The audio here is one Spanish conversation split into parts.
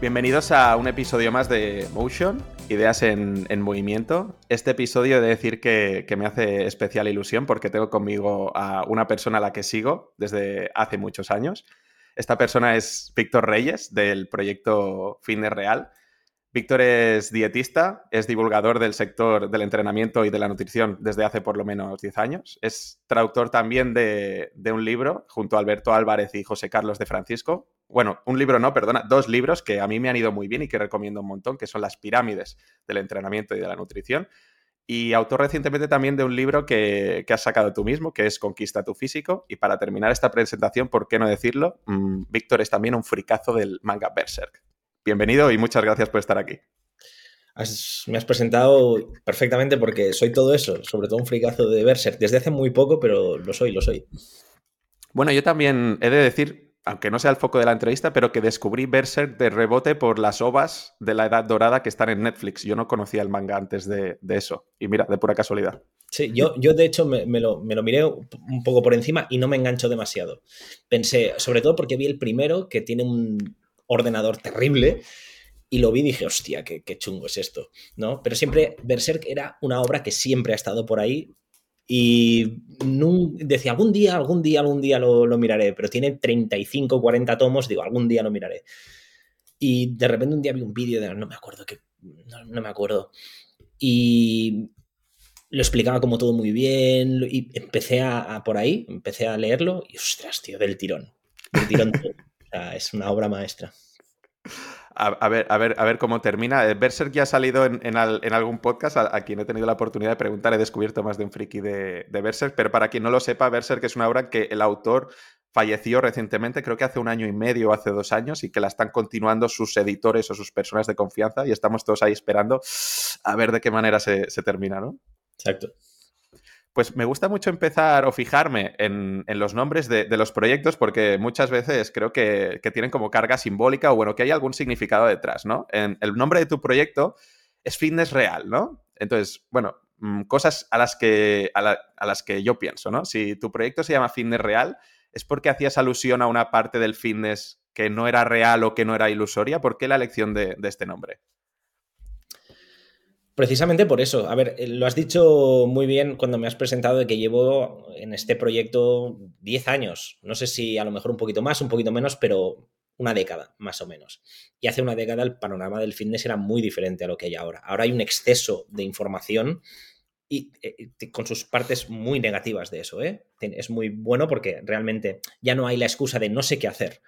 Bienvenidos a un episodio más de Motion, Ideas en, Movimiento. Este episodio he de decir que, me hace especial ilusión porque tengo conmigo a una persona a la que sigo desde hace muchos años. Esta persona es Víctor Reyes del proyecto Fitness Real. Víctor es dietista, es divulgador del sector del entrenamiento y de la nutrición desde hace por lo menos 10 años. Es traductor también de, un libro junto a Alberto Álvarez y José Carlos de Francisco, bueno, un libro no, perdona, dos libros que a mí me han ido muy bien y que recomiendo un montón, que son Las pirámides del entrenamiento y de la nutrición. Y autor recientemente también de un libro que, has sacado tú mismo, que es Conquista tu físico. Y para terminar esta presentación, ¿por qué no decirlo? Mm, Víctor es también un fricazo del manga Berserk. Bienvenido y muchas gracias por estar aquí. me has presentado perfectamente porque soy todo eso, sobre todo un fricazo de Berserk. Desde hace muy poco, pero lo soy, lo soy. Bueno, yo también he de decir, aunque no sea el foco de la entrevista, pero que descubrí Berserk de rebote por las ovas de la Edad Dorada que están en Netflix. Yo no conocía el manga antes de, eso. Y mira, de pura casualidad. Sí, yo, yo de hecho me, lo, miré un poco por encima y no me enganchó demasiado. Pensé, sobre todo porque vi el primero que tiene un ordenador terrible y lo vi y dije, hostia, qué, chungo es esto, ¿no? Pero siempre Berserk era una obra que siempre ha estado por ahí y decía, algún día, algún día, algún día lo, miraré, pero tiene 35, 40 tomos, digo, algún día lo miraré. Y de repente un día vi un vídeo de, no me acuerdo, que, no, me acuerdo. Y lo explicaba como todo muy bien y empecé a, por ahí, empecé a leerlo y ostras, tío, del tirón. Del tirón. es una obra maestra a, ver, a, ver, a ver cómo termina. Eh, Berserk ya ha salido en, algún podcast a, quien he tenido la oportunidad de preguntar. He descubierto más de un friki de, de Berserk, pero para quien no lo sepa, Berserk es una obra que el autor falleció recientemente, creo que hace un año y medio o hace dos años, y que la están continuando sus editores o sus personas de confianza, y estamos todos ahí esperando a ver de qué manera se, se termina, ¿no? Exacto. Pues me gusta mucho empezar o fijarme en, los nombres de, los proyectos porque muchas veces creo que, tienen como carga simbólica o bueno, que hay algún significado detrás, ¿no? El nombre de tu proyecto es Fitness Real, ¿no? Entonces, bueno, mm, cosas a las que, a, las que yo pienso, ¿no? Si tu proyecto se llama Fitness Real, ¿es porque hacías alusión a una parte del fitness que no era real o que no era ilusoria? ¿Por qué la elección de este nombre? Precisamente por eso. A ver, eh, lo has dicho muy bien cuando me has presentado de que llevo en este proyecto 10 años. No sé si a lo mejor un poquito más, un poquito menos, pero una década, más o menos. Y hace una década el panorama del fitness era muy diferente a lo que hay ahora. Ahora hay un exceso de información y eh, con sus partes muy negativas de eso. ¿eh? Es muy bueno porque realmente ya no hay la excusa de no sé qué hacer,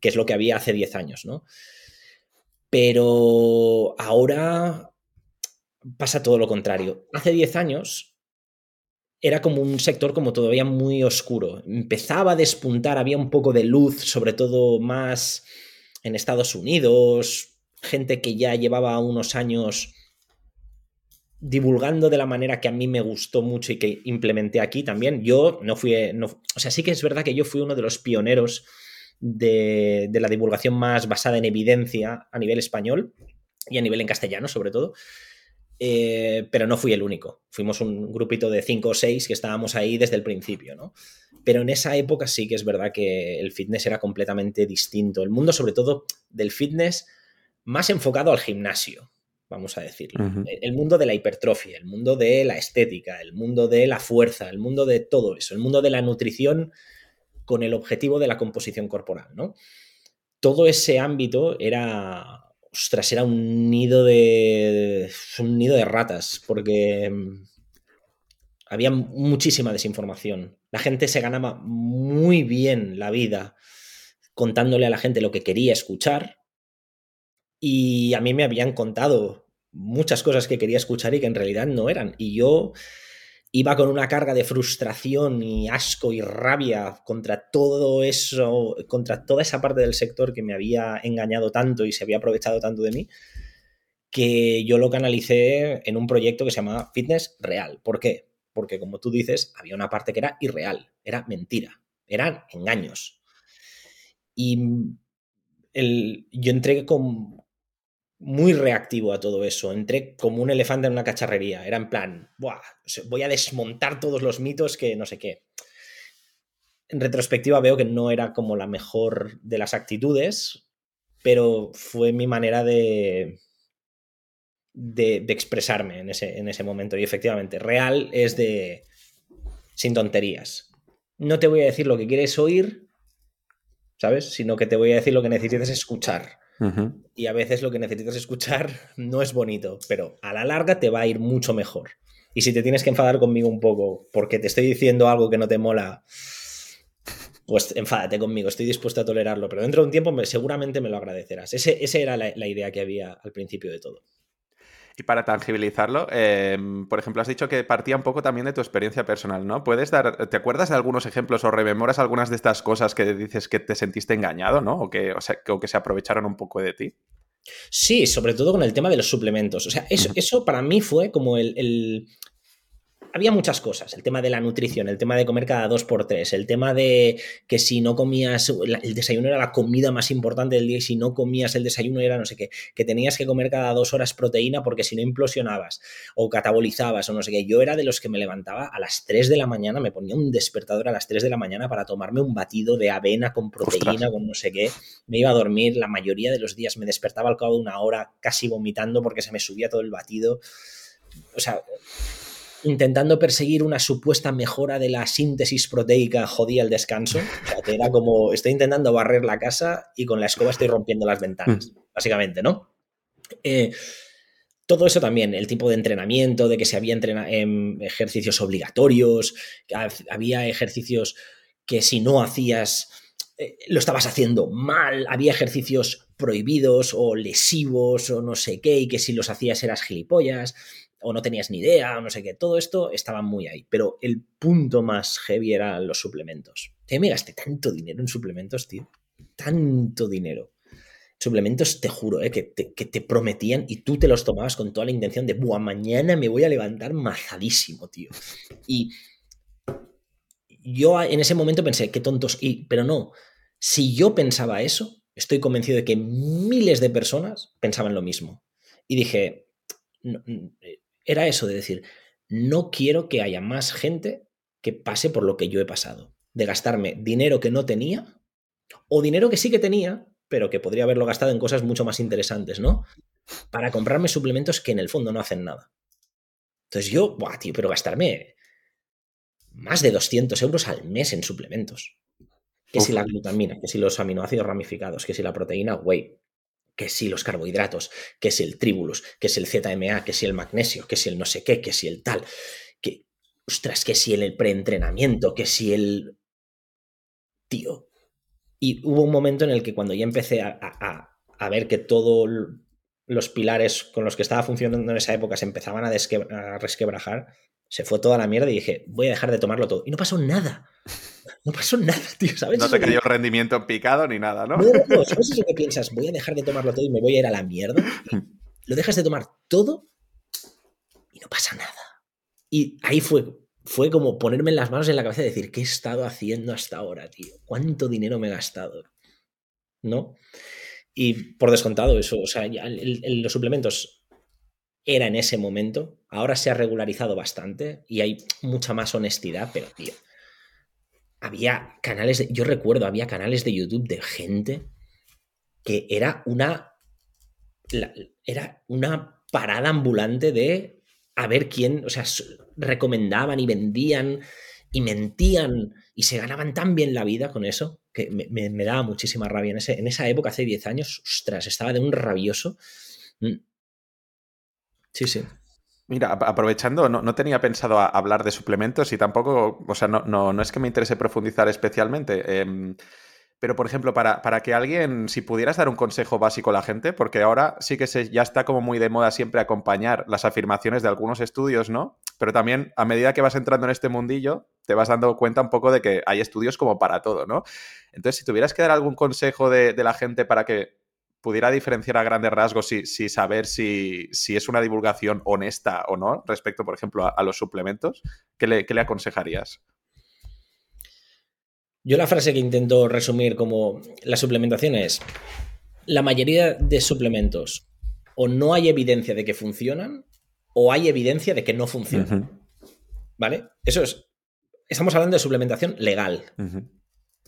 que es lo que había hace 10 años, ¿no? Pero ahora pasa todo lo contrario. Hace 10 años era como un sector como todavía muy oscuro. Empezaba a despuntar, había un poco de luz, sobre todo más en Estados Unidos, gente que ya llevaba unos años divulgando de la manera que a mí me gustó mucho y que implementé aquí también. Yo no fui, o sea, sí que es verdad que yo fui uno de los pioneros de, de la divulgación más basada en evidencia a nivel español y a nivel en castellano sobre todo. Eh, pero no fui el único. Fuimos un grupito de cinco o seis que estábamos ahí desde el principio, ¿no? Pero en esa época sí que es verdad que el fitness era completamente distinto. El mundo, sobre todo, del fitness más enfocado al gimnasio, vamos a decirlo. El mundo de la hipertrofia, el mundo de la estética, el mundo de la fuerza, el mundo de todo eso, el mundo de la nutrición con el objetivo de la composición corporal, ¿no? Todo ese ámbito era ostras, era un nido de. un nido de ratas, porque mm, había muchísima desinformación. La gente se ganaba muy bien la vida contándole a la gente lo que quería escuchar. Y a mí me habían contado muchas cosas que quería escuchar y que en realidad no eran. Y yo iba con una carga de frustración y asco y rabia contra todo eso, contra toda esa parte del sector que me había engañado tanto y se había aprovechado tanto de mí, que yo lo canalicé en un proyecto que se llamaba Fitness Real. ¿Por qué? Porque como tú dices, había una parte que era irreal, era mentira, eran engaños. Y yo entré con, muy reactivo a todo eso. Entré como un elefante en una cacharrería. Era en plan, voy a desmontar todos los mitos que no sé qué. En retrospectiva veo que no era como la mejor de las actitudes, pero fue mi manera de, de, expresarme en ese, en ese momento. Y efectivamente, real es de sin tonterías. No te voy a decir lo que quieres oír, ¿sabes? Sino que te voy a decir lo que necesitas escuchar. Y a veces lo que necesitas escuchar no es bonito, pero a la larga te va a ir mucho mejor. Y si te tienes que enfadar conmigo un poco porque te estoy diciendo algo que no te mola, pues enfádate conmigo, estoy dispuesto a tolerarlo, pero dentro de un tiempo seguramente me lo agradecerás. esa era la idea que había al principio de todo. Y para tangibilizarlo, em, por ejemplo, has dicho que partía un poco también de tu experiencia personal, ¿no? ¿Puedes dar, te acuerdas de algunos ejemplos o rememoras algunas de estas cosas que dices que te sentiste engañado, ¿no? O que, o sea, que, se aprovecharon un poco de ti. Sí, sobre todo con el tema de los suplementos. O sea, eso, eso para mí fue como el, había muchas cosas, el tema de la nutrición, el tema de comer cada dos por tres, el tema de que si no comías, el desayuno era la comida más importante del día y si no comías el desayuno era no sé qué, que tenías que comer cada dos horas proteína porque si no implosionabas o catabolizabas o no sé qué. Yo era de los que me levantaba a las 3 de la mañana, me ponía un despertador a las 3 de la mañana para tomarme un batido de avena con proteína, con no sé qué. Me iba a dormir, la mayoría de los días me despertaba al cabo de una hora casi vomitando porque se me subía todo el batido. O sea, intentando perseguir una supuesta mejora de la síntesis proteica jodía el descanso. O sea, que era como, estoy intentando barrer la casa y con la escoba estoy rompiendo las ventanas, mm. básicamente, ¿no? Eh, todo eso también, el tipo de entrenamiento, de que se había en em, ejercicios obligatorios, que había ejercicios que si no hacías eh, lo estabas haciendo mal, había ejercicios prohibidos o lesivos o no sé qué, y que si los hacías eras gilipollas o no tenías ni idea, o no sé qué, todo esto estaba muy ahí. Pero el punto más heavy eran los suplementos. Que me gasté tanto dinero en suplementos, tío. Tanto dinero. Suplementos, te juro, eh, que, te, prometían y tú te los tomabas con toda la intención de, buah, mañana me voy a levantar mazadísimo, tío. Y yo en ese momento pensé, qué tontos, y, pero no, si yo pensaba eso, estoy convencido de que miles de personas pensaban lo mismo. Y dije, eh, era eso de decir, no quiero que haya más gente que pase por lo que yo he pasado, de gastarme dinero que no tenía o dinero que sí que tenía, pero que podría haberlo gastado en cosas mucho más interesantes, ¿no? Para comprarme suplementos que en el fondo no hacen nada. Entonces yo, buah, tío, pero gastarme más de 200 euros al mes en suplementos. Que si la glutamina, que si los aminoácidos ramificados, que si la proteína güey que si los carbohidratos, que si el tribulus, que si el ZMA, que si el magnesio, que si el no sé qué, que si el tal, que, ostras, que si el preentrenamiento, que si el... Tío. Y hubo un momento en el que cuando ya empecé a, ver que todos los pilares con los que estaba funcionando en esa época se empezaban a, a resquebrajar, se fue toda la mierda y dije, voy a dejar de tomarlo todo. Y no pasó nada. No pasó nada, tío, ¿sabes? No te cayó el rendimiento picado ni nada, ¿no? No, no. ¿Sabes eso que piensas? Voy a dejar de tomarlo todo y me voy a ir a la mierda. lo dejas de tomar todo y no pasa nada. Y ahí fue, fue como ponerme las manos en la cabeza y decir, ¿qué he estado haciendo hasta ahora, tío? ¿Cuánto dinero me he gastado? ¿No? Y por descontado, eso, o sea, los suplementos era en ese momento, ahora se ha regularizado bastante y hay mucha más honestidad, pero tío, había canales, de, yo recuerdo, había canales de YouTube de gente que era una, era una parada ambulante de a ver quién, o sea, recomendaban y vendían y mentían y se ganaban tan bien la vida con eso que me, daba muchísima rabia. En, ese, en esa época, hace 10 años, ostras, estaba de un rabioso. Mm. Sí, sí. Mira, aprovechando, no, tenía pensado hablar de suplementos y tampoco, o sea, no, no, no, es que me interese profundizar especialmente, em, Pero, por ejemplo, para, para, que alguien, si pudieras dar un consejo básico a la gente, porque ahora sí que se, ya está como muy de moda siempre acompañar las afirmaciones de algunos estudios, ¿no? Pero también a medida que vas entrando en este mundillo, te vas dando cuenta un poco de que hay estudios como para todo, ¿no? Entonces, si tuvieras que dar algún consejo de, de la gente para que pudiera diferenciar a grandes rasgos y, si saber si, si, es una divulgación honesta o no respecto, por ejemplo, a, a los suplementos, ¿qué le, qué le aconsejarías? Yo la frase que intento resumir como la suplementación es, la mayoría de suplementos o no hay evidencia de que funcionan o hay evidencia de que no funcionan. Uh -huh. ¿Vale? Eso es, estamos hablando de suplementación legal. Uh -huh.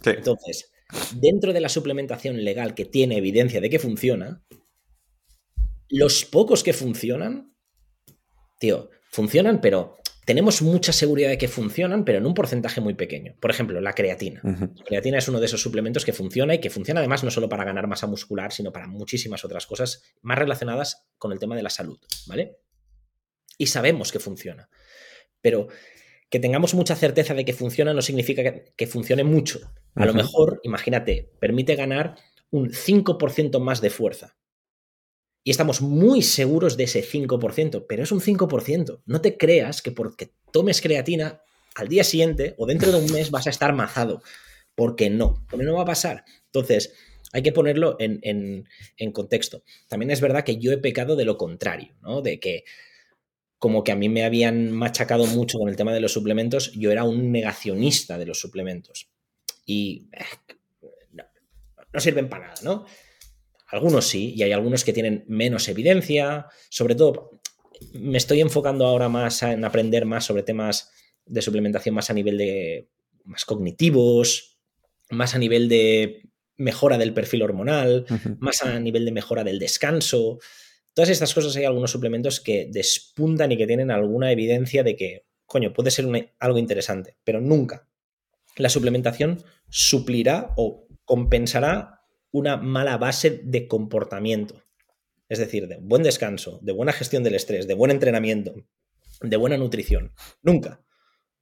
sí. Entonces, dentro de la suplementación legal que tiene evidencia de que funciona, los pocos que funcionan, tío, funcionan, pero tenemos mucha seguridad de que funcionan, pero en un porcentaje muy pequeño. Por ejemplo, la creatina. Uh -huh. La creatina es uno de esos suplementos que funciona y que funciona además no solo para ganar masa muscular, sino para muchísimas otras cosas más relacionadas con el tema de la salud, ¿vale? Y sabemos que funciona. Pero que tengamos mucha certeza de que funciona no significa que, que funcione mucho. A uh -huh. lo mejor, imagínate, permite ganar un 5% más de fuerza. Y estamos muy seguros de ese 5%, pero es un 5%. No te creas que porque tomes creatina al día siguiente o dentro de un mes vas a estar mazado, porque no, porque no va a pasar. Entonces, hay que ponerlo en, en, contexto. También es verdad que yo he pecado de lo contrario, ¿no? De que como que a mí me habían machacado mucho con el tema de los suplementos, yo era un negacionista de los suplementos. Y eh, no sirven para nada, ¿no? Algunos sí, y hay algunos que tienen menos evidencia. Sobre todo, me estoy enfocando ahora más en aprender más sobre temas de suplementación más a nivel de más cognitivos, más a nivel de mejora del perfil hormonal, uh -huh. más a nivel de mejora del descanso. Todas estas cosas hay algunos suplementos que despuntan y que tienen alguna evidencia de que, coño, puede ser una, algo interesante, pero nunca la suplementación suplirá o compensará una mala base de comportamiento. Es decir, de buen descanso, de buena gestión del estrés, de buen entrenamiento, de buena nutrición. Nunca.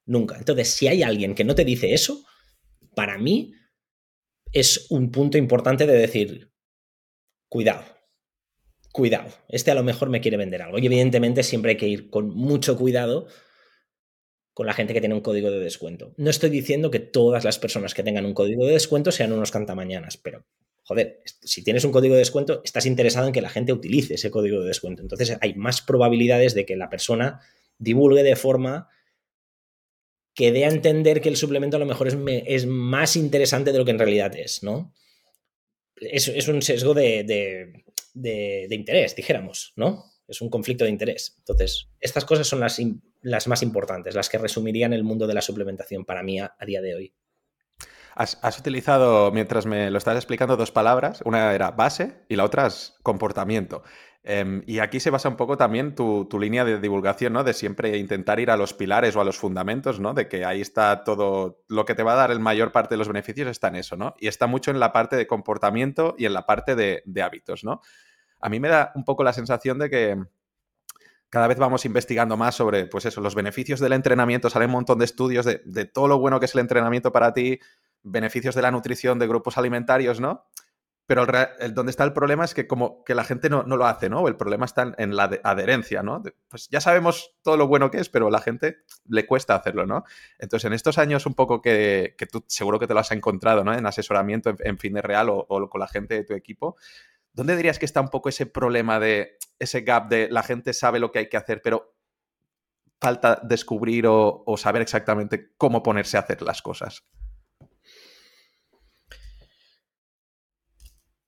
Nunca. Entonces, si hay alguien que no te dice eso, para mí es un punto importante de decir, cuidado, cuidado, este a lo mejor me quiere vender algo. Y evidentemente siempre hay que ir con mucho cuidado con la gente que tiene un código de descuento. No estoy diciendo que todas las personas que tengan un código de descuento sean unos cantamañanas, pero joder, si tienes un código de descuento, estás interesado en que la gente utilice ese código de descuento. Entonces hay más probabilidades de que la persona divulgue de forma que dé a entender que el suplemento a lo mejor es, más interesante de lo que en realidad es, ¿no? Es, es un sesgo de, de, de, interés, dijéramos, ¿no? Es un conflicto de interés. Entonces, estas cosas son las, las más importantes, las que resumirían el mundo de la suplementación para mí a día de hoy. Has, utilizado, mientras me lo estás explicando, dos palabras. Una era base y la otra es comportamiento. Eh, y aquí se basa un poco también tu, línea de divulgación, ¿no? De siempre intentar ir a los pilares o a los fundamentos, ¿no? De que ahí está todo, lo que te va a dar el mayor parte de los beneficios está en eso, ¿no? Y está mucho en la parte de comportamiento y en la parte de, hábitos, ¿no? A mí me da un poco la sensación de que cada vez vamos investigando más sobre, pues eso, los beneficios del entrenamiento. Salen un montón de estudios de todo lo bueno que es el entrenamiento para ti, beneficios de la nutrición de grupos alimentarios, ¿no? Pero el, donde está el problema es que como que la gente no, no lo hace, ¿no? El problema está en, la adherencia, ¿no? Pues ya sabemos todo lo bueno que es, pero a la gente le cuesta hacerlo, ¿no? Entonces, en estos años un poco que, tú seguro que te lo has encontrado, ¿no? En asesoramiento, en, en fin de real o, con la gente de tu equipo, ¿dónde dirías que está un poco ese problema de ese gap de la gente sabe lo que hay que hacer, pero falta descubrir o saber exactamente cómo ponerse a hacer las cosas?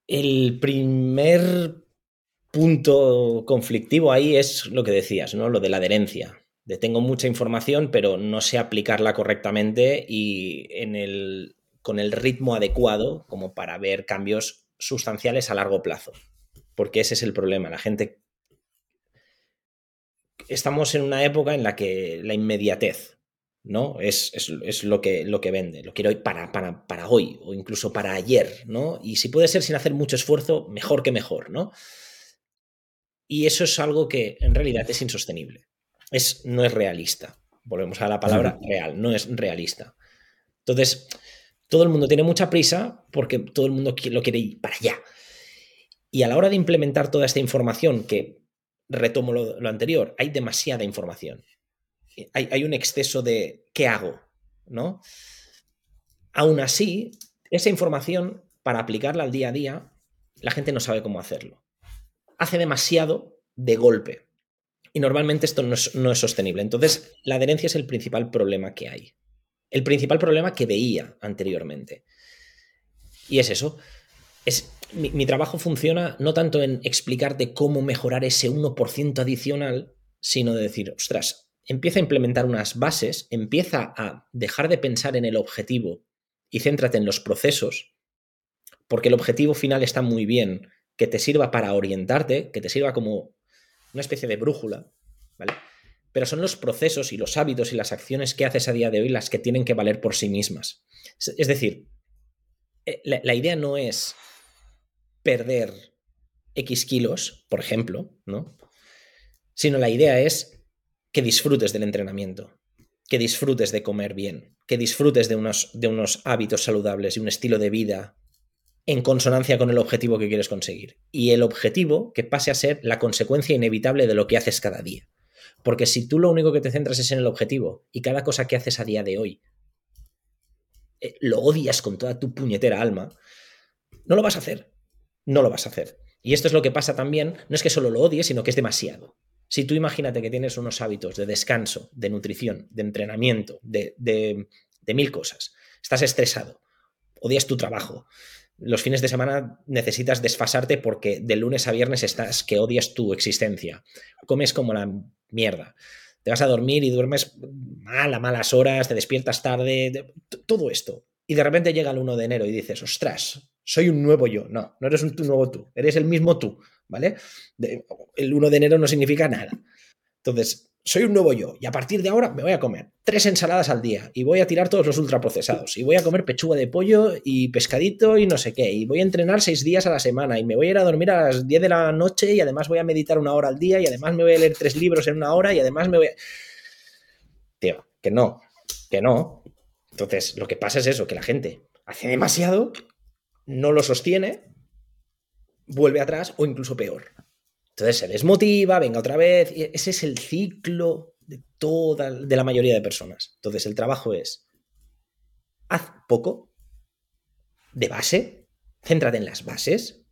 El primer punto conflictivo ahí es lo que decías, ¿no? Lo de la adherencia. Tengo mucha información, pero no sé aplicarla correctamente y con el ritmo adecuado como para ver cambios sustanciales a largo plazo. Porque ese es el problema. La gente. Estamos en una época en la que la inmediatez, ¿no? Es, es, es, lo, que, lo que vende. Lo quiero para, para, para hoy o incluso para ayer, ¿no? Y si puede ser sin hacer mucho esfuerzo, mejor que mejor, ¿no? Y eso es algo que en realidad es insostenible. Es, no es realista. Volvemos a la palabra real, no es realista. Entonces, todo el mundo tiene mucha prisa porque todo el mundo lo quiere ir para allá. Y a la hora de implementar toda esta información, que retomo lo, anterior, hay demasiada información. Hay, un exceso de ¿qué hago? ¿No? Aún así, esa información, para aplicarla al día a día, la gente no sabe cómo hacerlo. Hace demasiado de golpe. Y normalmente esto no es, sostenible. Entonces, la adherencia es el principal problema que hay. El principal problema que veía anteriormente. Y es eso. Es, mi, trabajo funciona no tanto en explicarte cómo mejorar ese 1% adicional, sino de decir, ostras, empieza a implementar unas bases, empieza a dejar de pensar en el objetivo y céntrate en los procesos, porque el objetivo final está muy bien, que te sirva para orientarte, que te sirva como una especie de brújula, ¿vale? Pero son los procesos y los hábitos y las acciones que haces a día de hoy las que tienen que valer por sí mismas. Es decir, eh, la idea no es perder X kilos, por ejemplo, ¿no? Sino la idea es que disfrutes del entrenamiento, que disfrutes de comer bien, que disfrutes de unos, de unos hábitos saludables y un estilo de vida en consonancia con el objetivo que quieres conseguir. Y el objetivo que pase a ser la consecuencia inevitable de lo que haces cada día. Porque si tú lo único que te centras es en el objetivo y cada cosa que haces a día de hoy eh, lo odias con toda tu puñetera alma, no lo vas a hacer no lo vas a hacer. Y esto es lo que pasa también, no es que solo lo odies, sino que es demasiado. Si tú imagínate que tienes unos hábitos de descanso, de nutrición, de entrenamiento, de, mil cosas, estás estresado, odias tu trabajo, los fines de semana necesitas desfasarte porque de lunes a viernes estás que odias tu existencia, comes como la mierda, te vas a dormir y duermes mal a malas horas, te despiertas tarde, todo esto. Y de repente llega el 1 de enero y dices, ostras, soy un nuevo yo. No, no eres un nuevo tú, eres el mismo tú, ¿vale? el 1 de enero no significa nada. Entonces, soy un nuevo yo y a partir de ahora me voy a comer tres ensaladas al día y voy a tirar todos los ultraprocesados y voy a comer pechuga de pollo y pescadito y no sé qué y voy a entrenar seis días a la semana y me voy a ir a dormir a las 10 de la noche y además voy a meditar una hora al día y además me voy a leer tres libros en una hora y además me voy a... Tío, que no, que no. Entonces, lo que pasa es eso, que la gente hace demasiado no lo sostiene, vuelve atrás o incluso peor. Entonces se desmotiva, venga otra vez. Y ese es el ciclo de toda, de la mayoría de personas. Entonces el trabajo es, haz poco, de base, céntrate en las bases,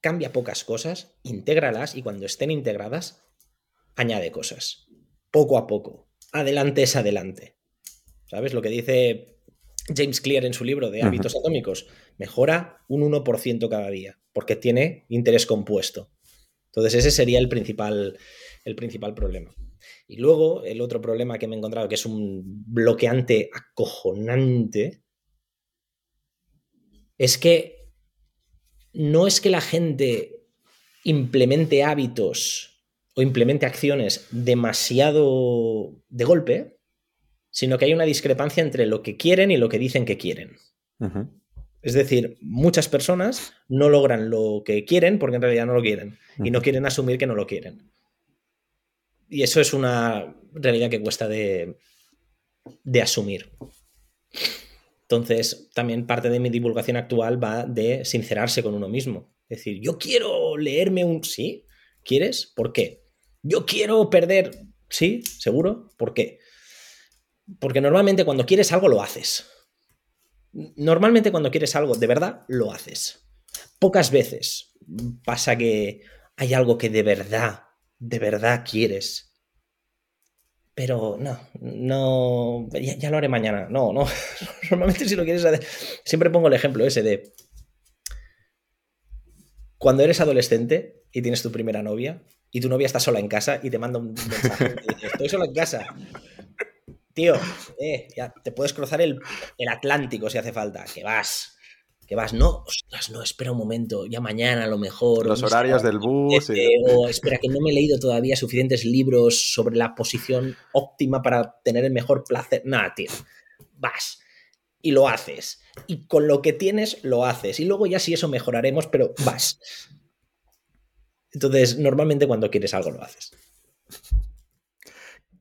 cambia pocas cosas, intégralas y cuando estén integradas, añade cosas. Poco a poco. Adelante es adelante. ¿Sabes lo que dice James Clear en su libro de hábitos atómicos, mejora un 1% cada día, porque tiene interés compuesto. Entonces ese sería el principal, el principal problema. Y luego el otro problema que me he encontrado, que es un bloqueante acojonante, es que no es que la gente implemente hábitos o implemente acciones demasiado de golpe, sino que hay una discrepancia entre lo que quieren y lo que dicen que quieren. Es decir, muchas personas no logran lo que quieren porque en realidad no lo quieren y no quieren asumir que no lo quieren. Y eso es una realidad que cuesta de, de asumir. Entonces, también parte de mi divulgación actual va de sincerarse con uno mismo. Es decir, yo quiero leerme un... ¿Sí? ¿Quieres? ¿Por qué? Yo quiero perder... ¿Sí? ¿Seguro? ¿Por qué? Porque normalmente cuando quieres algo lo haces. Normalmente cuando quieres algo de verdad, lo haces. Pocas veces pasa que hay algo que de verdad, de verdad quieres. Pero no, no, ya, lo haré mañana. No, no. Normalmente si lo quieres hacer, siempre pongo el ejemplo ese de cuando eres adolescente y tienes tu primera novia y tu novia está sola en casa y te manda un mensaje y dice, estoy sola en casa tío, eh, ya te puedes cruzar el, Atlántico si hace falta, que vas. Que vas, no, ostras, no, espera un momento, ya mañana a lo mejor. Los horarios del bus. O espera, que no me he leído todavía suficientes libros sobre la posición óptima para tener el mejor placer. Nada, tío. Vas y lo haces. Y con lo que tienes, lo haces. Y luego ya si eso mejoraremos, pero vas. Entonces, normalmente cuando quieres algo lo haces.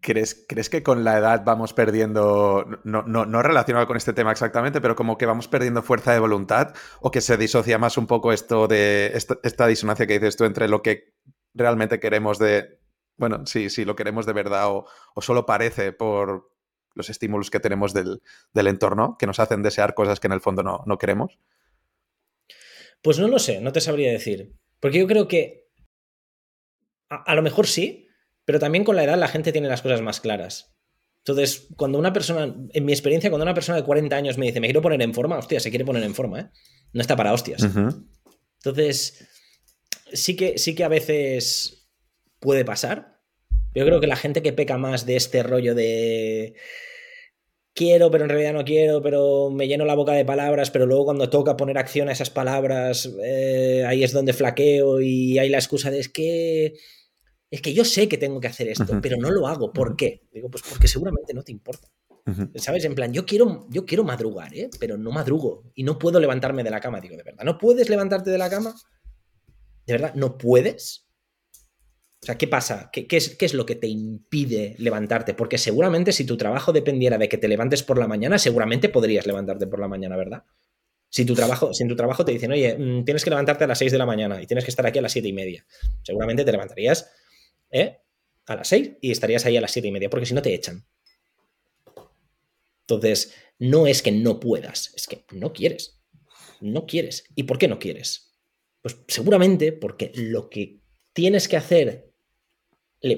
¿Crees, ¿Crees, que con la edad vamos perdiendo, no, no, no, relacionado con este tema exactamente, pero como que vamos perdiendo fuerza de voluntad o que se disocia más un poco esto de esta, disonancia que dices tú entre lo que realmente queremos de, bueno, si, sí, lo queremos de verdad o, o, solo parece por los estímulos que tenemos del, del, entorno que nos hacen desear cosas que en el fondo no, no queremos? Pues no lo sé, no te sabría decir. Porque yo creo que a, a lo mejor sí, pero también con la edad la gente tiene las cosas más claras. Entonces, cuando una persona, en mi experiencia, cuando una persona de 40 años me dice, me quiero poner en forma, hostia, se quiere poner en forma, ¿eh? No está para hostias. Entonces, sí que, sí que a veces puede pasar. Yo creo que la gente que peca más de este rollo de quiero, pero en realidad no quiero, pero me lleno la boca de palabras, pero luego cuando toca poner acción a esas palabras, eh, ahí es donde flaqueo y hay la excusa de es que es que yo sé que tengo que hacer esto, pero no lo hago. ¿Por qué? Digo, pues porque seguramente no te importa. ¿Sabes? En plan, yo quiero, yo quiero madrugar, ¿eh? pero no madrugo y no puedo levantarme de la cama. Digo, ¿de verdad no puedes levantarte de la cama? ¿De verdad no puedes? O sea, ¿qué pasa? ¿Qué, es, ¿Qué, es, lo que te impide levantarte? Porque seguramente si tu trabajo dependiera de que te levantes por la mañana, seguramente podrías levantarte por la mañana, ¿verdad? Si, tu trabajo, si en tu trabajo te dicen, oye, mm, tienes que levantarte a las 6 de la mañana y tienes que estar aquí a las 7 y media, seguramente te levantarías ¿eh? a las 6 y estarías ahí a las 7 y media, porque si no te echan. Entonces, no es que no puedas, es que no quieres. No quieres. ¿Y por qué no quieres? Pues seguramente porque lo que tienes que hacer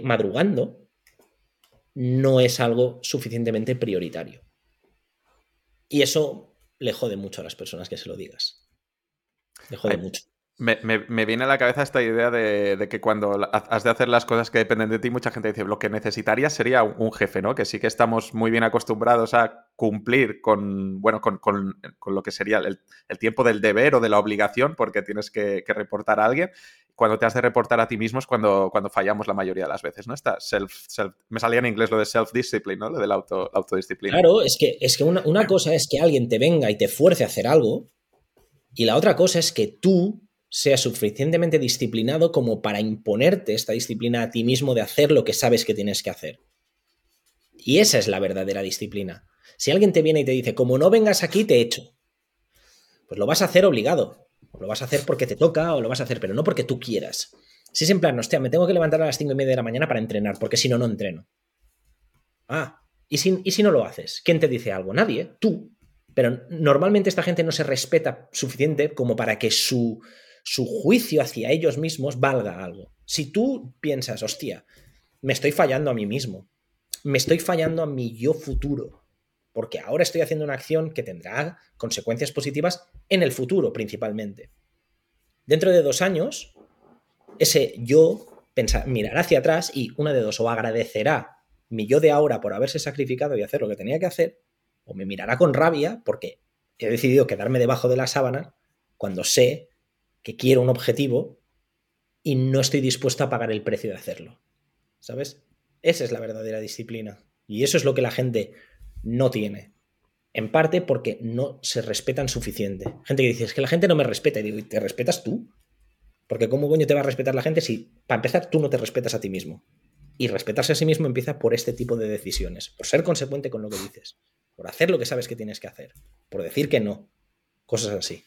madrugando no es algo suficientemente prioritario. Y eso le jode mucho a las personas que se lo digas. Le jode mucho. Me, viene a la cabeza esta idea de, que cuando has de hacer las cosas que dependen de ti, mucha gente dice, lo que necesitarías sería un, jefe, ¿no? Que sí que estamos muy bien acostumbrados a cumplir con, bueno, con, lo que sería el, tiempo del deber o de la obligación, porque tienes que, reportar a alguien. Cuando te has de reportar a ti mismo es cuando, cuando fallamos la mayoría de las veces, ¿no? Esta self, me salía en inglés lo de self-discipline, ¿no? Lo del auto, autodisciplina. Claro, es que, es que una, una cosa es que alguien te venga y te fuerce a hacer algo, y la otra cosa es que tú sea suficientemente disciplinado como para imponerte esta disciplina a ti mismo de hacer lo que sabes que tienes que hacer. Y esa es la verdadera disciplina. Si alguien te viene y te dice, como no vengas aquí, te echo, pues lo vas a hacer obligado. O lo vas a hacer porque te toca o lo vas a hacer, pero no porque tú quieras. Si es en plan, hostia, me tengo que levantar a las cinco y media de la mañana para entrenar, porque si no, no entreno. Ah, ¿y si, ¿y si no lo haces? ¿Quién te dice algo? Nadie, tú. Pero normalmente esta gente no se respeta suficiente como para que su, su juicio hacia ellos mismos valga algo. Si tú piensas, hostia, me estoy fallando a mí mismo, me estoy fallando a mi yo futuro, porque ahora estoy haciendo una acción que tendrá consecuencias positivas en el futuro principalmente. Dentro de dos años, ese yo mirará hacia atrás y una de dos, o agradecerá mi yo de ahora por haberse sacrificado y hacer lo que tenía que hacer, o me mirará con rabia porque he decidido quedarme debajo de la sábana cuando sé que quiero un objetivo y no estoy dispuesto a pagar el precio de hacerlo. ¿Sabes? Esa es la verdadera disciplina. Y eso es lo que la gente no tiene. En parte porque no se respetan suficiente. Gente que dice, es que la gente no me respeta. Y digo, ¿te respetas tú? Porque ¿cómo coño te va a respetar la gente si, para empezar, tú no te respetas a ti mismo? Y respetarse a sí mismo empieza por este tipo de decisiones, por ser consecuente con lo que dices, por hacer lo que sabes que tienes que hacer, por decir que no, cosas así.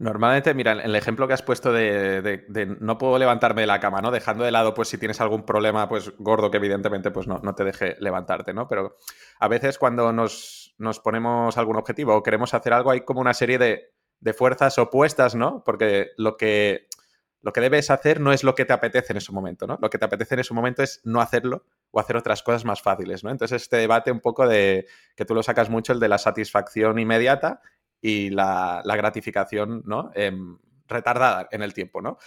Normalmente, mira, el ejemplo que has puesto de, no puedo levantarme de la cama, ¿no? Dejando de lado, pues si tienes algún problema, pues gordo que evidentemente pues no, no te deje levantarte, ¿no? Pero a veces cuando nos, ponemos algún objetivo o queremos hacer algo, hay como una serie de, fuerzas opuestas, ¿no? Porque lo que, lo que debes hacer no es lo que te apetece en ese momento, ¿no? Lo que te apetece en ese momento es no hacerlo o hacer otras cosas más fáciles, ¿no? Entonces este debate un poco de que tú lo sacas mucho, el de la satisfacción inmediata y la, gratificación ¿no? Em, retardada en el tiempo, ¿no?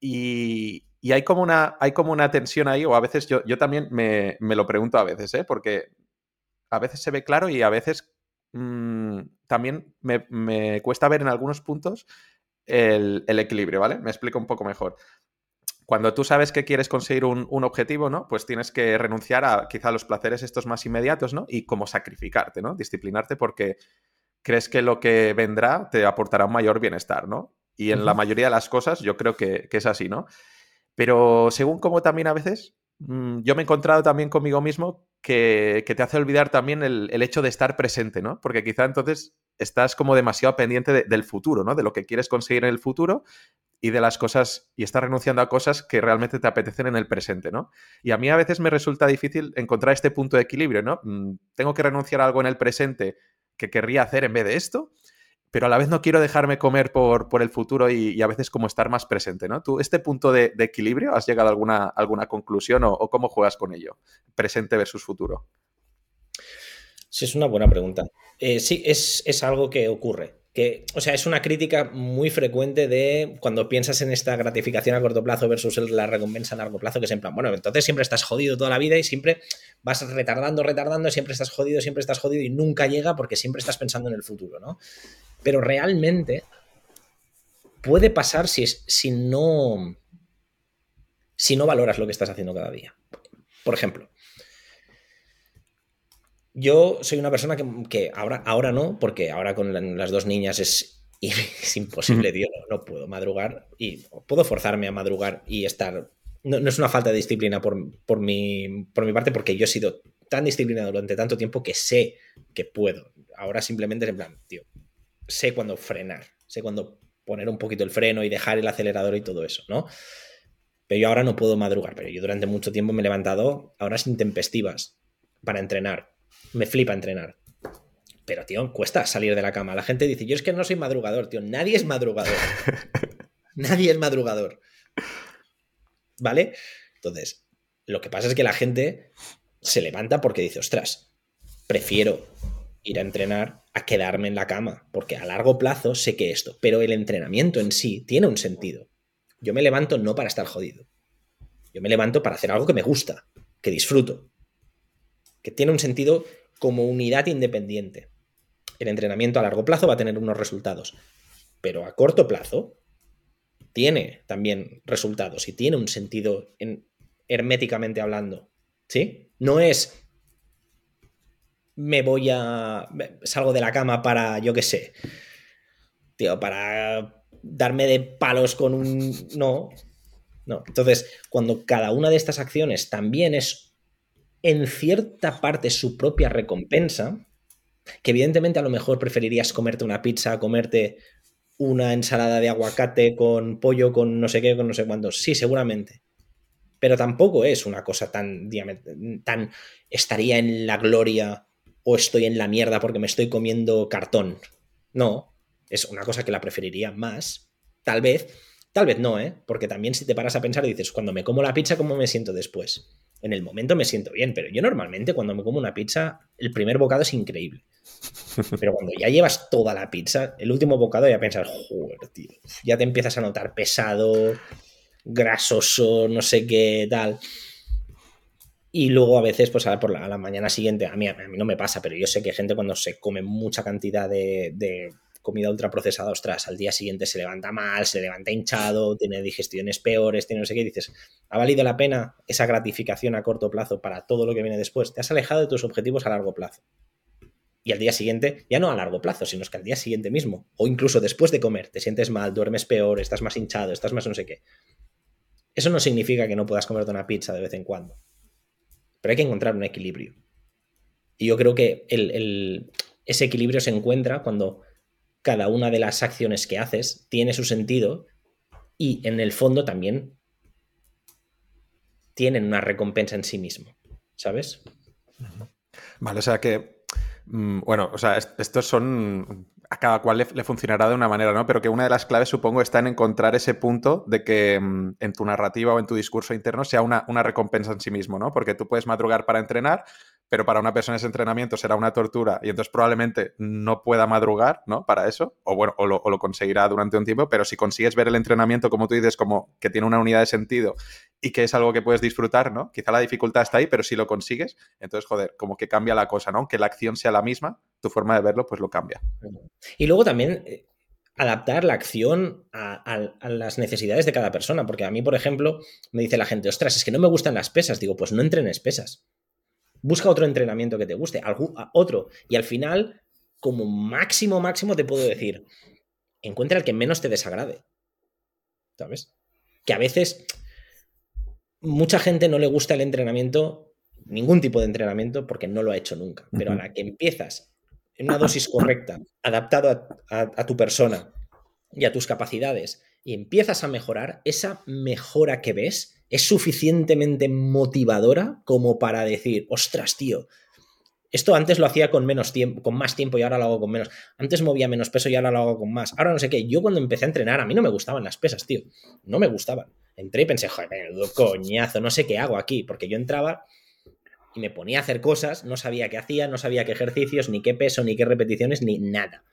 Y, hay, como una, hay como una tensión ahí, o a veces yo, yo también me, lo pregunto a veces, ¿eh? Porque a veces se ve claro y a veces mm, también me, cuesta ver en algunos puntos el, equilibrio, ¿vale? Me explico un poco mejor. Cuando tú sabes que quieres conseguir un, un, objetivo, ¿no? Pues tienes que renunciar a quizá los placeres estos más inmediatos, ¿no? Y como sacrificarte, ¿no? Disciplinarte porque crees que lo que vendrá te aportará un mayor bienestar, ¿no? Y en la mayoría de las cosas yo creo que, es así, ¿no? Pero según como también a veces mm, yo me he encontrado también conmigo mismo que, te hace olvidar también el, hecho de estar presente, ¿no? Porque quizá entonces estás como demasiado pendiente del futuro, ¿no? De lo que quieres conseguir en el futuro y de las cosas, y estás renunciando a cosas que realmente te apetecen en el presente, ¿no? Y a mí a veces me resulta difícil encontrar este punto de equilibrio, ¿no? Mm, tengo que renunciar a algo en el presente que querría hacer en vez de esto, pero a la vez no quiero dejarme comer por, por el futuro y, a veces como estar más presente, ¿no? ¿Tú este punto de, equilibrio has llegado a alguna, alguna conclusión o, cómo juegas con ello? Presente versus futuro. Sí, es una buena pregunta. Eh, sí, es, es algo que ocurre que, o sea, es una crítica muy frecuente de cuando piensas en esta gratificación a corto plazo versus la recompensa a largo plazo, que es en plan, bueno, entonces siempre estás jodido toda la vida y siempre vas retardando, retardando, siempre estás jodido, siempre estás jodido y nunca llega porque siempre estás pensando en el futuro, ¿no? Pero realmente puede pasar si, si no si no valoras lo que estás haciendo cada día. Por ejemplo, yo soy una persona que, ahora, ahora no, porque ahora con las dos niñas es, es imposible, tío. No, puedo madrugar y puedo forzarme a madrugar y estar. No, es una falta de disciplina por, por, mi, por mi parte, porque yo he sido tan disciplinado durante tanto tiempo que sé que puedo. Ahora simplemente es en plan, tío, sé cuándo frenar, sé cuándo poner un poquito el freno y dejar el acelerador y todo eso, ¿no? Pero yo ahora no puedo madrugar, pero yo durante mucho tiempo me he levantado a horas intempestivas para entrenar me flipa entrenar. Pero, tío, cuesta salir de la cama. La gente dice, yo es que no soy madrugador, tío. Nadie es madrugador. Nadie es madrugador. ¿Vale? Entonces, lo que pasa es que la gente se levanta porque dice, ostras, prefiero ir a entrenar a quedarme en la cama, porque a largo plazo sé que esto, pero el entrenamiento en sí tiene un sentido. Yo me levanto no para estar jodido. Yo me levanto para hacer algo que me gusta, que disfruto, que tiene un sentido como unidad independiente. El entrenamiento a largo plazo va a tener unos resultados, pero a corto plazo tiene también resultados y tiene un sentido herméticamente hablando. ¿Sí? No es me voy a. salgo de la cama para, yo qué sé, tío, para darme de palos con un. No. No. Entonces, cuando cada una de estas acciones también es en cierta parte su propia recompensa, que evidentemente a lo mejor preferirías comerte una pizza, comerte una ensalada de aguacate con pollo, con no sé qué, con no sé cuántos. Sí, seguramente. Pero tampoco es una cosa tan, tan estaría en la gloria o estoy en la mierda porque me estoy comiendo cartón. No, es una cosa que la preferiría más. Tal vez, tal vez no, ¿eh? Porque también si te paras a pensar y dices, cuando me como la pizza, ¿cómo me siento después? En el momento me siento bien, pero yo normalmente cuando me como una pizza, el primer bocado es increíble. Pero cuando ya llevas toda la pizza, el último bocado ya piensas, joder, tío, ya te empiezas a notar pesado, grasoso, no sé qué tal. Y luego a veces, pues a, por la, a la mañana siguiente, a mí, a mí no me pasa, pero yo sé que hay gente cuando se come mucha cantidad de comida ultraprocesada, ostras, al día siguiente se levanta mal, se levanta hinchado, tiene digestiones peores, tiene no sé qué, dices, ¿ha valido la pena esa gratificación a corto plazo para todo lo que viene después? Te has alejado de tus objetivos a largo plazo. Y al día siguiente, ya no a largo plazo, sino que al día siguiente mismo, o incluso después de comer, te sientes mal, duermes peor, estás más hinchado, estás más no sé qué. Eso no significa que no puedas comerte una pizza de vez en cuando. Pero hay que encontrar un equilibrio. Y yo creo que ese equilibrio se encuentra cuando cada una de las acciones que haces tiene su sentido y en el fondo también tienen una recompensa en sí mismo, ¿sabes? Vale, o sea que, mm, bueno, o sea, estos son, a cada cual le, funcionará de una manera, ¿no? Pero que una de las claves, supongo, está en encontrar ese punto de que mm, en tu narrativa o en tu discurso interno sea una, una recompensa en sí mismo, ¿no? Porque tú puedes madrugar para entrenar, pero para una persona ese entrenamiento será una tortura y entonces probablemente no pueda madrugar, ¿no? Para eso, o bueno, o lo, conseguirá durante un tiempo, pero si consigues ver el entrenamiento, como tú dices, como que tiene una unidad de sentido y que es algo que puedes disfrutar, ¿no? Quizá la dificultad está ahí, pero si lo consigues, entonces, joder, como que cambia la cosa, ¿no? Que la acción sea la misma, tu forma de verlo, pues lo cambia. Y luego también eh, adaptar la acción a, a, las necesidades de cada persona. Porque a mí, por ejemplo, me dice la gente, ostras, es que no me gustan las pesas. Digo, pues no entrenes pesas. Busca otro entrenamiento que te guste, algún, otro. Y al final, como máximo, máximo, te puedo decir, encuentra el que menos te desagrade. ¿Sabes? Que a veces mucha gente no le gusta el entrenamiento, ningún tipo de entrenamiento, porque no lo ha hecho nunca. Pero a la que empiezas en una dosis correcta, adaptado a, tu persona y a tus capacidades, y empiezas a mejorar, esa mejora que ves es suficientemente motivadora como para decir, ostras, tío, esto antes lo hacía con menos tiempo, con más tiempo y ahora lo hago con menos. Antes movía menos peso y ahora lo hago con más. Ahora no sé qué. Yo cuando empecé a entrenar, a mí no me gustaban las pesas, tío. No me gustaban. Entré y pensé, joder, coñazo, no sé qué hago aquí. Porque yo entraba y me ponía a hacer cosas, no sabía qué hacía, no sabía qué ejercicios, ni qué peso, ni qué repeticiones, ni nada.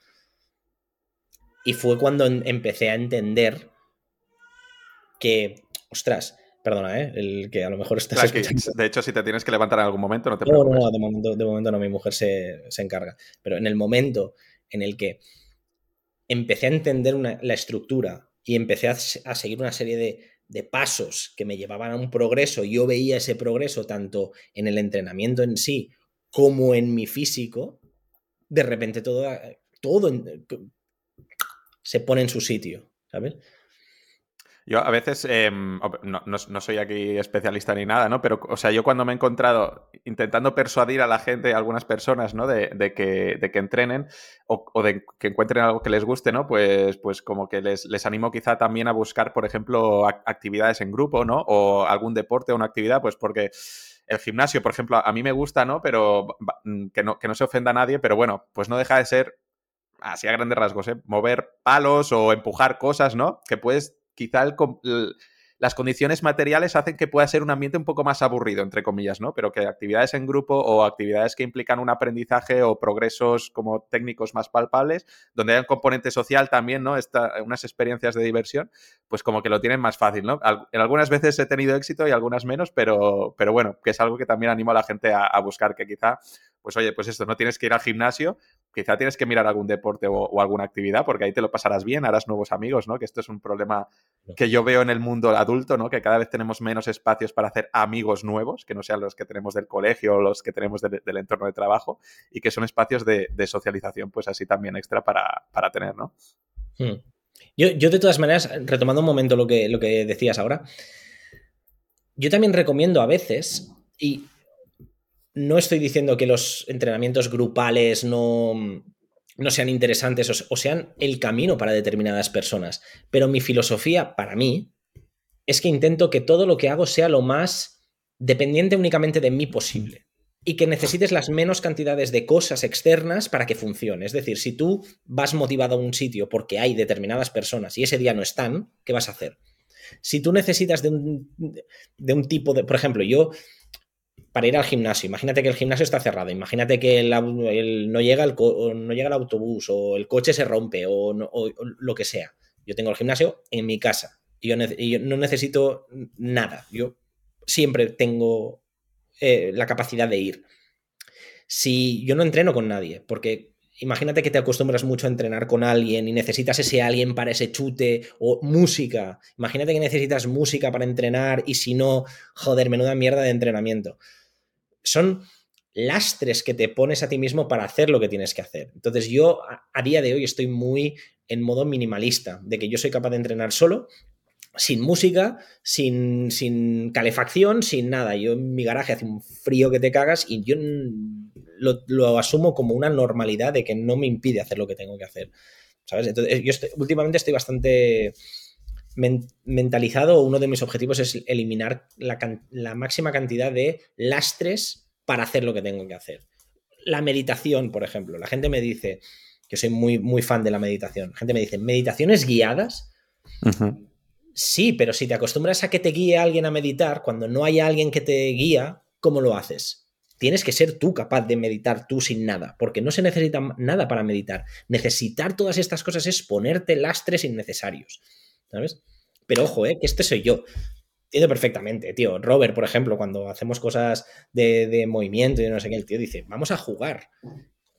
Y fue cuando empecé a entender que, ostras, Perdona, ¿eh? El que a lo mejor estás De hecho, si te tienes que levantar en algún momento, no te preocupes. No, no, de momento, de momento no, mi mujer se, encarga. Pero en el momento en el que empecé a entender la estructura y empecé a, seguir una serie de, de, pasos que me llevaban a un progreso, yo veía ese progreso tanto en el entrenamiento en sí como en mi físico, de repente todo, todo se pone en su sitio, ¿sabes? Yo a veces, em, no, soy aquí especialista ni nada, ¿no? Pero, o sea, yo cuando me he encontrado intentando persuadir a la gente, a algunas personas, ¿no? De, que, de que, entrenen o, de que encuentren algo que les guste, ¿no? Pues, pues como que les, les animo quizá también a buscar, por ejemplo, actividades en grupo, ¿no? O algún deporte o una actividad, pues porque el gimnasio, por ejemplo, a mí me gusta, ¿no? Pero mm, que no, que no se ofenda a nadie, pero bueno, pues no deja de ser así a grandes rasgos, ¿eh? mover palos o empujar cosas, ¿no? Que puedes quizá las condiciones materiales hacen que pueda ser un ambiente un poco más aburrido, entre comillas, ¿no? Pero que actividades en grupo o actividades que implican un aprendizaje o progresos como técnicos más palpables, donde hay un componente social también, ¿no? unas experiencias de diversión, pues como que lo tienen más fácil, ¿no? en algunas veces he tenido éxito y algunas menos, pero, pero bueno, que es algo que también animo a la gente a, a buscar, que quizá pues oye, pues esto, no tienes que ir al gimnasio, quizá tienes que mirar algún deporte o, alguna actividad, porque ahí te lo pasarás bien, harás nuevos amigos, ¿no? Que esto es un problema que yo veo en el mundo adulto, ¿no? Que cada vez tenemos menos espacios para hacer amigos nuevos, que no sean los que tenemos del colegio o los que tenemos del entorno de trabajo, y que son espacios de, socialización, pues así también extra para, tener, ¿no? Hmm. Yo, yo, de todas maneras, retomando un momento lo que, lo que decías ahora, yo también recomiendo a veces, y no estoy diciendo que los entrenamientos grupales no, no sean interesantes o, sean el camino para determinadas personas, pero mi filosofía para mí es que intento que todo lo que hago sea lo más dependiente únicamente de mí posible y que necesites las menos cantidades de cosas externas para que funcione. Es decir, si tú vas motivado a un sitio porque hay determinadas personas y ese día no están, ¿qué vas a hacer? Si tú necesitas de un, de un tipo de, por ejemplo, yo para ir al gimnasio. Imagínate que el gimnasio está cerrado, imagínate que no, llega el no llega el autobús o el coche se rompe o, lo que sea. Yo tengo el gimnasio en mi casa y yo, no necesito nada. Yo siempre tengo eh, la capacidad de ir. Si yo no entreno con nadie, porque imagínate que te acostumbras mucho a entrenar con alguien y necesitas ese alguien para ese chute o música. Imagínate que necesitas música para entrenar y si no, joder, menuda mierda de entrenamiento son lastres que te pones a ti mismo para hacer lo que tienes que hacer. Entonces yo a, día de hoy estoy muy en modo minimalista, de que yo soy capaz de entrenar solo, sin música, sin, sin calefacción, sin nada. Yo en mi garaje hace un frío que te cagas y yo lo, asumo como una normalidad de que no me impide hacer lo que tengo que hacer. ¿Sabes? Entonces, yo últimamente estoy bastante mentalizado, uno de mis objetivos es eliminar la, máxima cantidad de lastres para hacer lo que tengo que hacer. La meditación, por ejemplo. La gente me dice, que soy muy, muy fan de la meditación, la gente me dice, ¿meditaciones guiadas? Sí, pero si te acostumbras a que te guíe alguien a meditar, cuando no hay alguien que te guía, ¿cómo lo haces? Tienes que ser tú capaz de meditar tú sin nada, porque no se necesita nada para meditar. Necesitar todas estas cosas es ponerte lastres innecesarios. ¿sabes? Pero ojo, ¿eh? que este soy yo. Entiendo perfectamente, tío. Robert, por ejemplo, cuando hacemos cosas de, movimiento y no sé qué, el tío dice, vamos a jugar.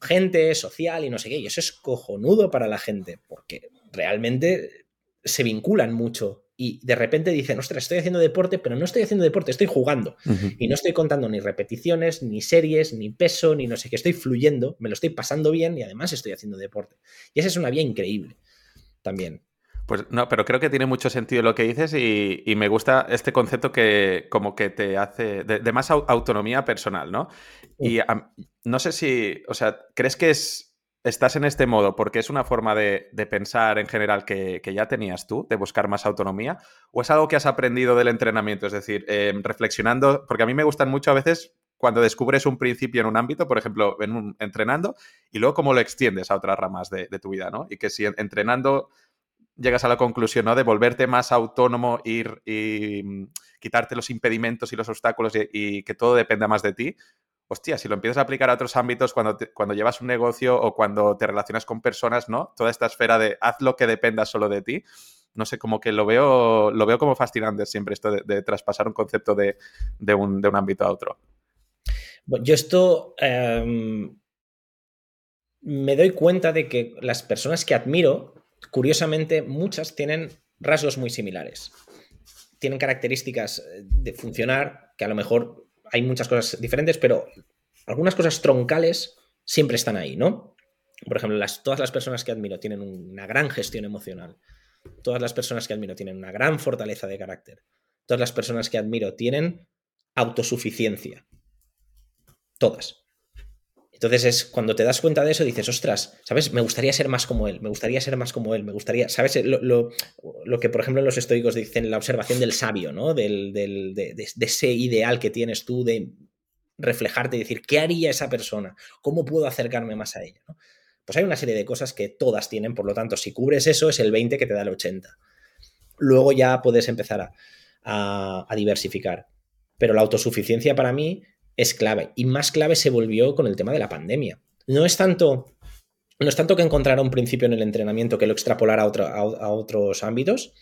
Gente, social y no sé qué. Y eso es cojonudo para la gente, porque realmente se vinculan mucho. Y de repente dicen, ostras, estoy haciendo deporte, pero no estoy haciendo deporte, estoy jugando. Y no estoy contando ni repeticiones, ni series, ni peso, ni no sé qué. Estoy fluyendo, me lo estoy pasando bien y además estoy haciendo deporte. Y esa es una vía increíble también. Pues no, pero creo que tiene mucho sentido lo que dices y, me gusta este concepto que como que te hace de, más autonomía personal, ¿no? Y no sé si, o sea, ¿crees que es, estás en este modo porque es una forma de, pensar en general que, ya tenías tú, de buscar más autonomía? ¿O es algo que has aprendido del entrenamiento? Es decir, em, reflexionando, porque a mí me gustan mucho a veces cuando descubres un principio en un ámbito, por ejemplo, en un, entrenando, y luego cómo lo extiendes a otras ramas de, tu vida, ¿no? Y que si entrenando llegas a la conclusión, ¿no? De volverte más autónomo, ir y mm, quitarte los impedimentos y los obstáculos y, que todo dependa más de ti. Hostia, si lo empiezas a aplicar a otros ámbitos, cuando, cuando llevas un negocio o cuando te relacionas con personas, ¿no? Toda esta esfera de haz lo que dependa solo de ti. No sé, como que lo veo, lo veo como fascinante siempre esto de, traspasar un concepto de, un, ámbito a otro. Yo esto em, me doy cuenta de que las personas que admiro curiosamente, muchas tienen rasgos muy similares. Tienen características eh, de funcionar, que a lo mejor hay muchas cosas diferentes, pero algunas cosas troncales siempre están ahí, ¿no? Por ejemplo, todas las personas que admiro tienen una gran gestión emocional. Todas las personas que admiro tienen una gran fortaleza de carácter. Todas las personas que admiro tienen autosuficiencia. Todas. Entonces es cuando te das cuenta de eso, dices, ostras, ¿sabes? Me gustaría ser más como él, me gustaría ser más como él, me gustaría, ¿sabes? Lo, que, por ejemplo, los estoicos dicen, la observación del sabio, ¿no? Del, de, ese ideal que tienes tú de reflejarte y decir, ¿qué haría esa persona? ¿Cómo puedo acercarme más a ella? Pues hay una serie de cosas que todas tienen, por lo tanto, si cubres eso, es el 20 que te da el 80. Luego ya puedes empezar a diversificar. Pero la autosuficiencia para mí es clave. Y más clave se volvió con el tema de la pandemia. No es tanto, no es tanto que encontrara un principio en el entrenamiento que lo extrapolara a, otros ámbitos,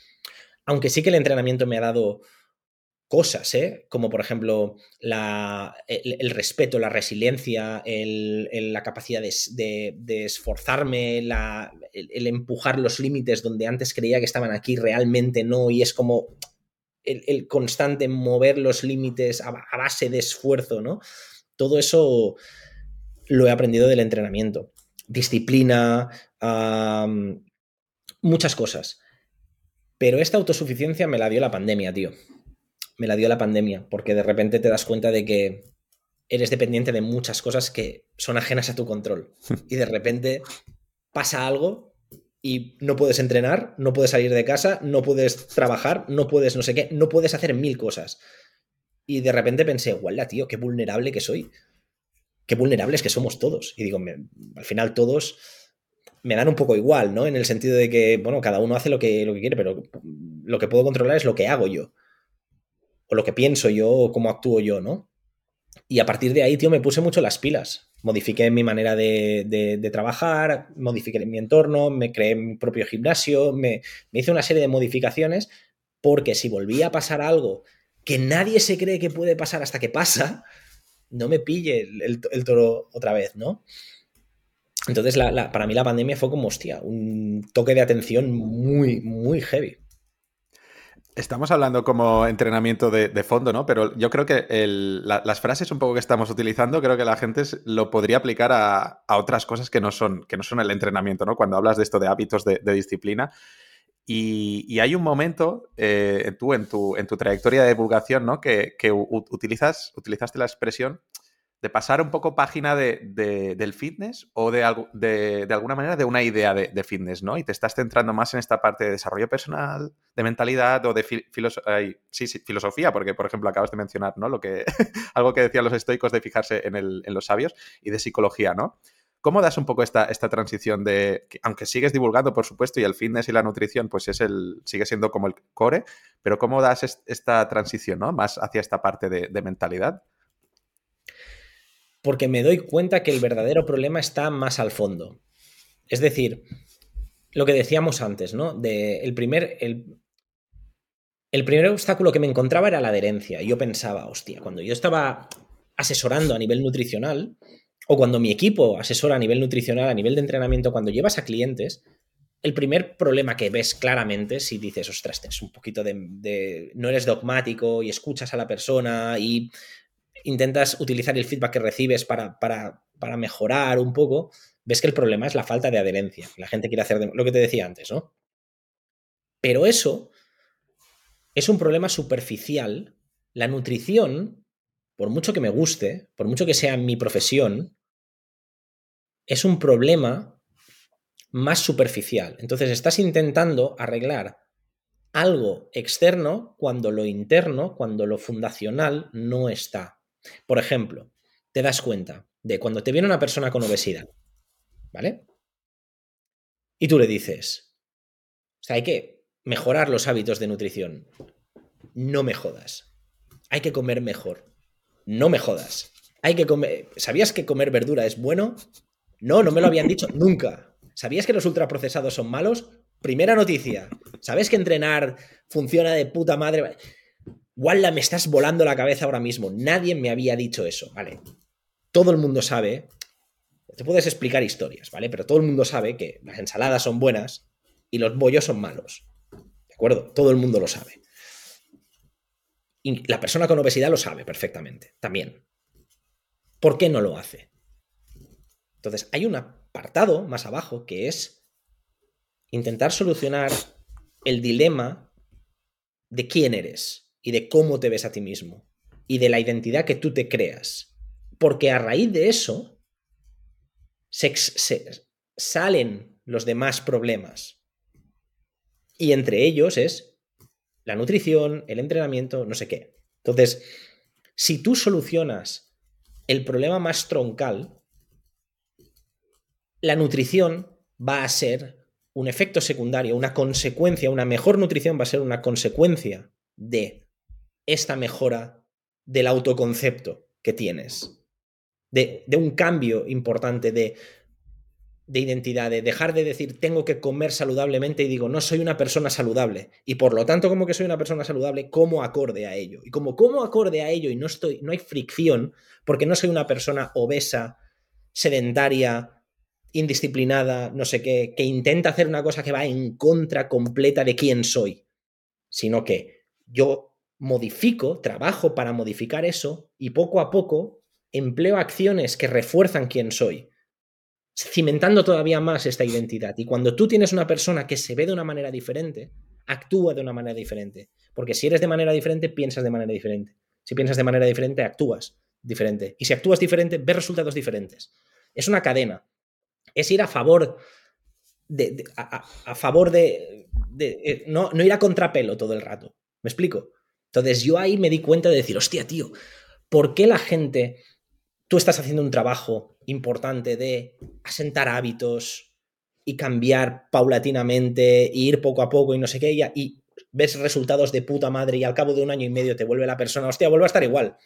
aunque sí que el entrenamiento me ha dado cosas, ¿eh? como por ejemplo el, respeto, la resiliencia, la capacidad de, esforzarme, el, empujar los límites donde antes creía que estaban aquí, realmente no, y es como el, constante mover los límites a, base de esfuerzo, ¿no? Todo eso lo he aprendido del entrenamiento. Disciplina, muchas cosas. Pero esta autosuficiencia me la dio la pandemia, tío. Me la dio la pandemia, porque de repente te das cuenta de que eres dependiente de muchas cosas que son ajenas a tu control. Y de repente pasa algo y no puedes entrenar, no puedes salir de casa, no puedes trabajar, no puedes no sé qué, no puedes hacer mil cosas. Y de repente pensé, guala, tío, qué vulnerable que soy. Qué vulnerables que somos todos. Y digo, al final todos me dan un poco igual, ¿no? En el sentido de que, bueno, cada uno hace lo que, lo que quiere, pero lo que puedo controlar es lo que hago yo. O lo que pienso yo, o cómo actúo yo, ¿no? Y a partir de ahí, tío, me puse mucho las pilas modifiqué mi manera de, trabajar, modifiqué mi entorno, me creé mi propio gimnasio, me, hice una serie de modificaciones porque si volvía a pasar algo que nadie se cree que puede pasar hasta que pasa, no me pille el, toro otra vez, ¿no? Entonces, para mí la pandemia fue como, hostia, un toque de atención muy, muy heavy. Estamos hablando como entrenamiento de, fondo, ¿no? Pero yo creo que las frases un poco que estamos utilizando, creo que la gente lo podría aplicar a, otras cosas que no, son, que no son el entrenamiento, ¿no? Cuando hablas de esto de hábitos de, disciplina. Y, hay un momento, eh, tú en tu, en tu trayectoria de divulgación, ¿no? Que, utilizas, utilizaste la expresión de pasar un poco página de, del fitness o de, de, alguna manera de una idea de, fitness, ¿no? Y te estás centrando más en esta parte de desarrollo personal, de mentalidad o de filosofía, porque, por ejemplo, acabas de mencionar, ¿no? Lo que, algo que decían los estoicos de fijarse en, el, los sabios y de psicología, ¿no? ¿Cómo das un poco esta, esta transición de, aunque sigues divulgando, por supuesto, y el fitness y la nutrición, pues es el, sigue siendo como el core, pero cómo das esta transición, ¿no? Más hacia esta parte de mentalidad? Porque me doy cuenta que el verdadero problema está más al fondo. Es decir, lo que decíamos antes, ¿no? De el primer, el, el primer obstáculo que me encontraba era la adherencia. Yo pensaba, hostia, cuando yo estaba asesorando a nivel nutricional, o cuando mi equipo asesora a nivel nutricional, a nivel de entrenamiento, cuando llevas a clientes, el primer problema que ves claramente, si dices, ostras, tienes un poquito de, de, no eres dogmático y escuchas a la persona y intentas utilizar el feedback que recibes para, para, mejorar un poco, ves que el problema es la falta de adherencia. La gente quiere hacer lo que te decía antes, ¿no? Pero eso es un problema superficial. La nutrición, por mucho que me guste, por mucho que sea mi profesión, es un problema más superficial. Entonces estás intentando arreglar algo externo cuando lo interno, cuando lo fundacional no está. Por ejemplo, te das cuenta de cuando te viene una persona con obesidad, ¿vale? Y tú le dices, o sea, hay que mejorar los hábitos de nutrición. No me jodas. Hay que comer mejor. No me jodas. Hay que comer. ¿Sabías que comer verdura es bueno? No, no me lo habían dicho nunca. ¿Sabías que los ultraprocesados son malos? Primera noticia. ¿Sabes que entrenar funciona de puta madre? Walla, me estás volando la cabeza ahora mismo. Nadie me había dicho eso, ¿vale? Todo el mundo sabe. Te puedes explicar historias, ¿vale? Pero todo el mundo sabe que las ensaladas son buenas y los bollos son malos. ¿De acuerdo? Todo el mundo lo sabe. Y la persona con obesidad lo sabe perfectamente, también. ¿Por qué no lo hace? Entonces, hay un apartado más abajo que es intentar solucionar el dilema de quién eres y de cómo te ves a ti mismo y de la identidad que tú te creas. Porque a raíz de eso salen los demás problemas. Y entre ellos es la nutrición, el entrenamiento, no sé qué. Entonces, si tú solucionas el problema más troncal, la nutrición va a ser un efecto secundario, una consecuencia, una mejor nutrición va a ser una consecuencia de esta mejora del autoconcepto que tienes, de, un cambio importante de, de identidad, de dejar de decir tengo que comer saludablemente y digo no soy una persona saludable y por lo tanto como que soy una persona saludable como acorde a ello. Y como como acorde a ello y no estoy no hay fricción porque no soy una persona obesa sedentaria indisciplinada, no sé qué, que intenta hacer una cosa que va en contra completa de quién soy, sino que yo modifico, trabajo para modificar eso y poco a poco empleo acciones que refuerzan quién soy, cimentando todavía más esta identidad. Y cuando tú tienes una persona que se ve de una manera diferente, actúa de una manera diferente. Porque si eres de manera diferente, piensas de manera diferente. Si piensas de manera diferente, actúas diferente. Y si actúas diferente, ves resultados diferentes. Es una cadena es ir a favor de, a, favor de, eh, no, no ir a contrapelo todo el rato. ¿Me explico? Entonces yo ahí me di cuenta de decir, hostia, tío, ¿por qué la gente, tú estás haciendo un trabajo importante de asentar hábitos y cambiar paulatinamente, e ir poco a poco y no sé qué, y, y ves resultados de puta madre y al cabo de un año y medio te vuelve la persona, hostia, vuelve a estar igual.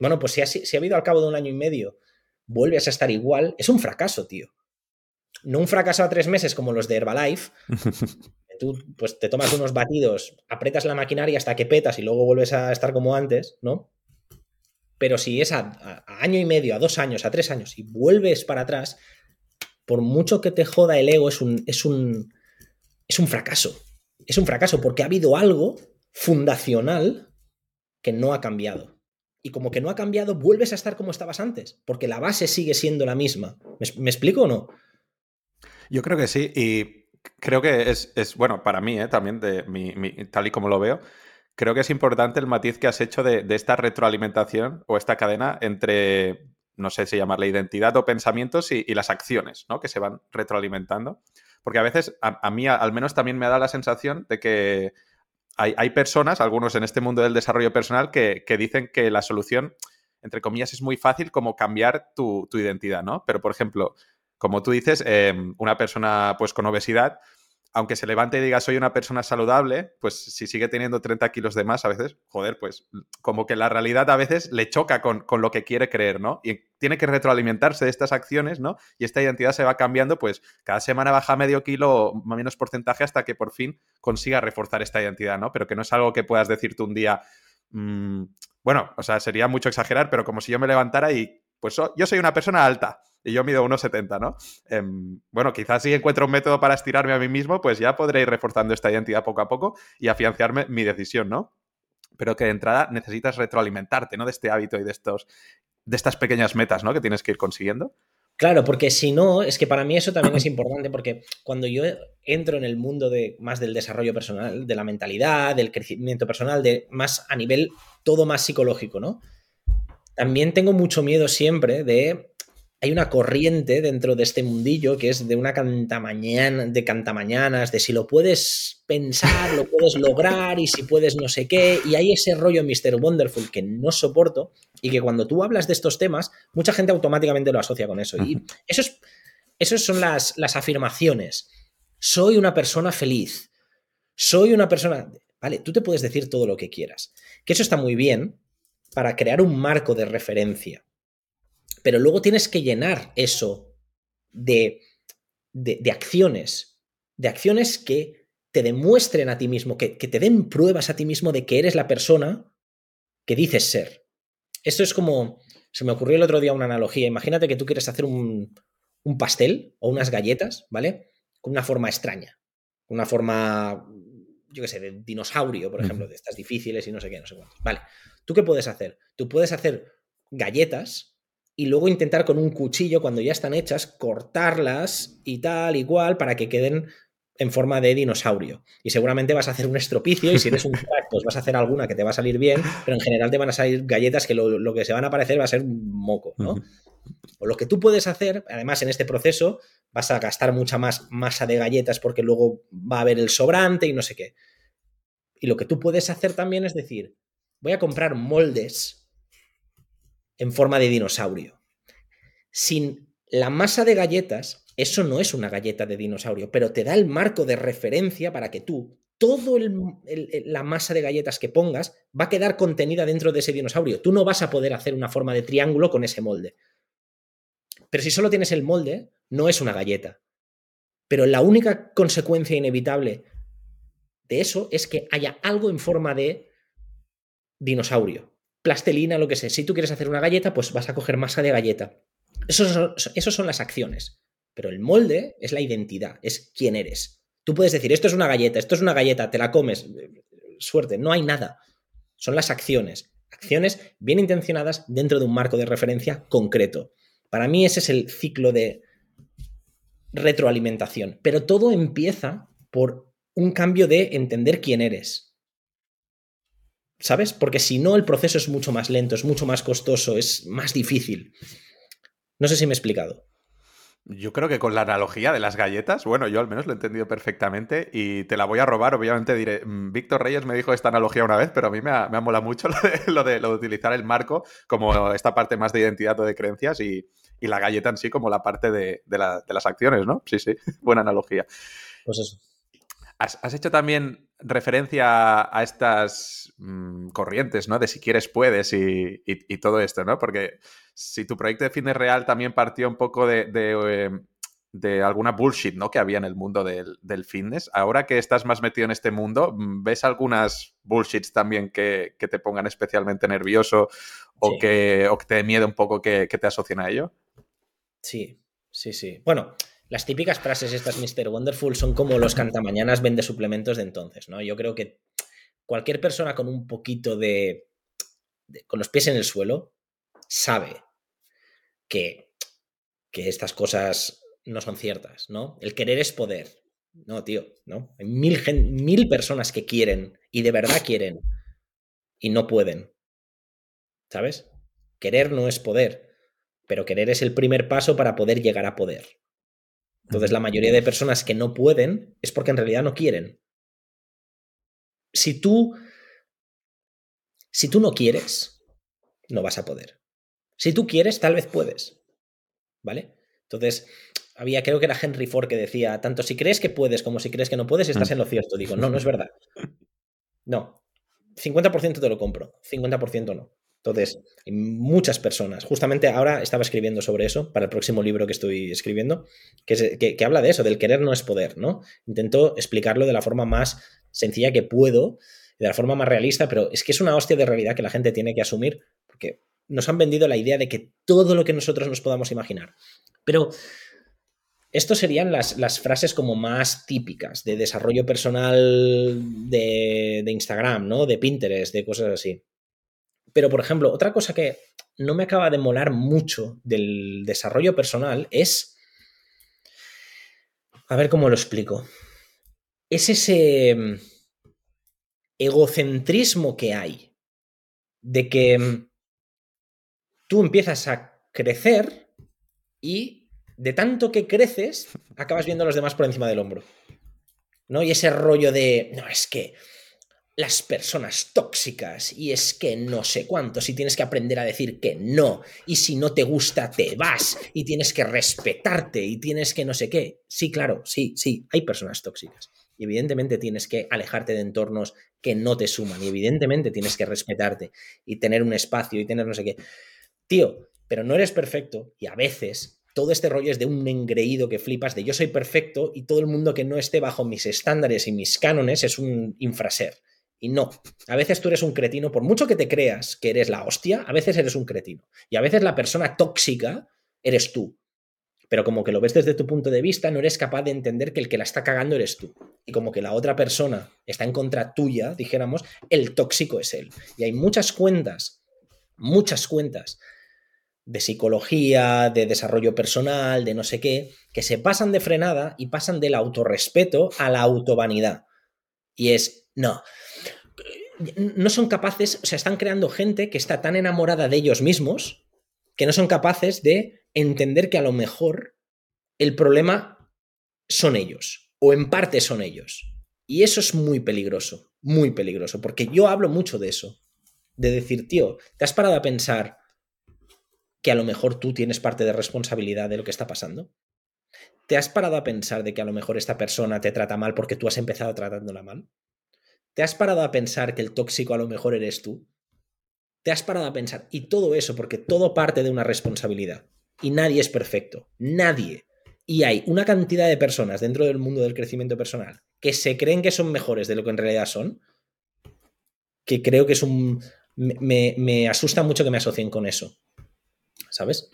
Bueno, pues si ha habido al cabo de un año y medio vuelves a estar igual, es un fracaso, tío. No un fracaso a tres meses como los de Herbalife. Tú pues te tomas unos batidos, apretas la maquinaria hasta que petas y luego vuelves a estar como antes, ¿no? Pero si es a, año y medio, a dos años, a tres años y vuelves para atrás, por mucho que te joda el ego, es un, es un, es un fracaso. Es un fracaso porque ha habido algo fundacional que no ha cambiado y como que no ha cambiado, vuelves a estar como estabas antes, porque la base sigue siendo la misma. ¿Me, explico o no? Yo creo que sí, y creo que es, bueno, para mí, ¿eh? también, de mi, tal y como lo veo, creo que es importante el matiz que has hecho de, esta retroalimentación o esta cadena entre, no sé si llamarla identidad o pensamientos y, las acciones, ¿no? Que se van retroalimentando. Porque a veces, a, mí al menos también me da la sensación de que hay, personas, algunos en este mundo del desarrollo personal, que, dicen que la solución, entre comillas, es muy fácil como cambiar tu, identidad, ¿no? Pero, por ejemplo, como tú dices, em, una persona pues con obesidad aunque se levante y diga soy una persona saludable, pues si sigue teniendo 30 kilos de más a veces, joder, pues como que la realidad a veces le choca con, lo que quiere creer, ¿no? Y tiene que retroalimentarse de estas acciones, ¿no? Y esta identidad se va cambiando, pues cada semana baja medio kilo o menos porcentaje hasta que por fin consiga reforzar esta identidad, ¿no? Pero que no es algo que puedas decirte un día, mm, bueno, o sea, sería mucho exagerar, pero como si yo me levantara y, pues yo soy una persona alta y yo mido 1,70, ¿no? Em, bueno, quizás si encuentro un método para estirarme a mí mismo, pues ya podré ir reforzando esta identidad poco a poco y afianzarme mi decisión, ¿no? Pero que de entrada necesitas retroalimentarte, ¿no? De este hábito y de, estos, de estas pequeñas metas, ¿no? Que tienes que ir consiguiendo. Claro, porque si no, es que para mí eso también es importante, porque cuando yo entro en el mundo de más del desarrollo personal, de la mentalidad, del crecimiento personal, de más a nivel todo más psicológico, ¿no? También tengo mucho miedo siempre de hay una corriente dentro de este mundillo que es de una cantamañana, de cantamañanas, de si lo puedes pensar, lo puedes lograr y si puedes no sé qué. Y hay ese rollo Mr. Wonderful que no soporto y que cuando tú hablas de estos temas, mucha gente automáticamente lo asocia con eso. Y eso es, esas son las, las afirmaciones. Soy una persona feliz. Soy una persona... Vale, tú te puedes decir todo lo que quieras. Que eso está muy bien para crear un marco de referencia pero luego tienes que llenar eso de, de, acciones, de acciones que te demuestren a ti mismo, que, te den pruebas a ti mismo de que eres la persona que dices ser. Esto es como, se me ocurrió el otro día una analogía, imagínate que tú quieres hacer un, un pastel o unas galletas, ¿vale? Con una forma extraña, una forma, yo qué sé, de dinosaurio, por ejemplo, de estas difíciles y no sé qué, no sé cuánto. Vale, ¿tú qué puedes hacer? Tú puedes hacer galletas y luego intentar con un cuchillo, cuando ya están hechas, cortarlas y tal, igual, para que queden en forma de dinosaurio. Y seguramente vas a hacer un estropicio y si eres un crack, pues vas a hacer alguna que te va a salir bien, pero en general te van a salir galletas que lo, que se van a parecer va a ser un moco, ¿no? O lo que tú puedes hacer, además en este proceso, vas a gastar mucha más masa de galletas porque luego va a haber el sobrante y no sé qué. Y lo que tú puedes hacer también es decir, voy a comprar moldes en forma de dinosaurio. Sin la masa de galletas, eso no es una galleta de dinosaurio, pero te da el marco de referencia para que tú, toda la masa de galletas que pongas, va a quedar contenida dentro de ese dinosaurio. Tú no vas a poder hacer una forma de triángulo con ese molde. Pero si solo tienes el molde, no es una galleta. Pero la única consecuencia inevitable de eso es que haya algo en forma de dinosaurio plastelina, lo que sea. Si tú quieres hacer una galleta, pues vas a coger masa de galleta. Son, son las acciones. Pero el molde es la identidad, es quién eres. Tú puedes decir, esto es una galleta, esto es una galleta, te la comes. Suerte, no hay nada. Son las acciones. Acciones bien intencionadas dentro de un marco de referencia concreto. Para mí ese es el ciclo de retroalimentación. Pero todo empieza por un cambio de entender quién eres. ¿Sabes? Porque si no, el proceso es mucho más lento, es mucho más costoso, es más difícil. No sé si me he explicado. Yo creo que con la analogía de las galletas, bueno, yo al menos lo he entendido perfectamente y te la voy a robar, obviamente diré, mm, Víctor Reyes me dijo esta analogía una vez, pero a mí me ha, me molado mucho lo de, lo de, utilizar el marco como esta parte más de identidad o de creencias y, la galleta en sí como la parte de, de las acciones, ¿no? Sí, sí, buena analogía. Pues eso. Has, hecho también referencia a estas mm, corrientes, ¿no? De si quieres, puedes y, todo esto, ¿no? Porque si tu proyecto de fitness real también partió un poco de, em, alguna bullshit, ¿no? Que había en el mundo del, fitness, ahora que estás más metido en este mundo, mm, ¿ves algunas bullshits también que, te pongan especialmente nervioso o, que, o que te dé miedo un poco que, que te asocien a ello? Sí, sí, sí. Bueno, las típicas frases estas Mr. Wonderful son como los cantamañanas vende suplementos de entonces, ¿no? Yo creo que cualquier persona con un poquito de, con los pies en el suelo sabe que, que estas cosas no son ciertas, ¿no? El querer es poder. No, tío, ¿no? Hay mil, mil personas que quieren y de verdad quieren y no pueden. ¿Sabes? Querer no es poder, pero querer es el primer paso para poder llegar a poder. Entonces, la mayoría de personas que no pueden es porque en realidad no quieren. Si tú, si tú no quieres, no vas a poder. Si tú quieres, tal vez puedes. ¿Vale? Entonces, había, creo que era Henry Ford que decía, tanto si crees que puedes como si crees que no puedes, estás mm. en lo cierto. Digo, no, no es verdad. No. 50% te lo compro, 50% no. Entonces, muchas personas, justamente ahora estaba escribiendo sobre eso para el próximo libro que estoy escribiendo, que, habla de eso, del querer no es poder, ¿no? Intento explicarlo de la forma más sencilla que puedo, de la forma más realista, pero es que es una hostia de realidad que la gente tiene que asumir, porque nos han vendido la idea de que todo lo que nosotros nos podamos imaginar. Pero esto serían las, las, frases como más típicas de desarrollo personal de, de Instagram, ¿no? De Pinterest, de cosas así. Pero, por ejemplo, otra cosa que no me acaba de molar mucho del desarrollo personal es... A ver cómo lo explico. Es ese mm, egocentrismo que hay de que mm, tú empiezas a crecer y de tanto que creces, acabas viendo a los demás por encima del hombro. ¿No? Y ese rollo de, no, es que las personas tóxicas y es que no sé cuántos y tienes que aprender a decir que no y si no te gusta te vas y tienes que respetarte y tienes que no sé qué. Sí, claro, sí, sí, hay personas tóxicas y evidentemente tienes que alejarte de entornos que no te suman y evidentemente tienes que respetarte y tener un espacio y tener no sé qué. Tío, pero no eres perfecto y a veces todo este rollo es de un engreído que flipas de yo soy perfecto y todo el mundo que no esté bajo mis estándares y mis cánones es un infraser. Y no, a veces tú eres un cretino, por mucho que te creas que eres la hostia, a veces eres un cretino. Y a veces la persona tóxica eres tú. Pero como que lo ves desde tu punto de vista, no eres capaz de entender que el que la está cagando eres tú. Y como que la otra persona está en contra tuya, dijéramos, el tóxico es él. Y hay muchas cuentas, muchas cuentas de psicología, de desarrollo personal, de no sé qué, que se pasan de frenada y pasan del autorrespeto a la autovanidad. Y es, no, no son capaces, o sea, están creando gente que está tan enamorada de ellos mismos que no son capaces de entender que a lo mejor el problema son ellos, o en parte son ellos. Y eso es muy peligroso, muy peligroso, porque yo hablo mucho de eso, de decir, tío, ¿te has parado a pensar que a lo mejor tú tienes parte de responsabilidad de lo que está pasando? ¿Te has parado a pensar de que a lo mejor esta persona te trata mal porque tú has empezado tratándola mal? ¿Te has parado a pensar que el tóxico a lo mejor eres tú? ¿Te has parado a pensar? Y todo eso, porque todo parte de una responsabilidad. Y nadie es perfecto. Nadie. Y hay una cantidad de personas dentro del mundo del crecimiento personal que se creen que son mejores de lo que en realidad son, que creo que es un... Me, me asusta mucho que me asocien con eso. ¿Sabes?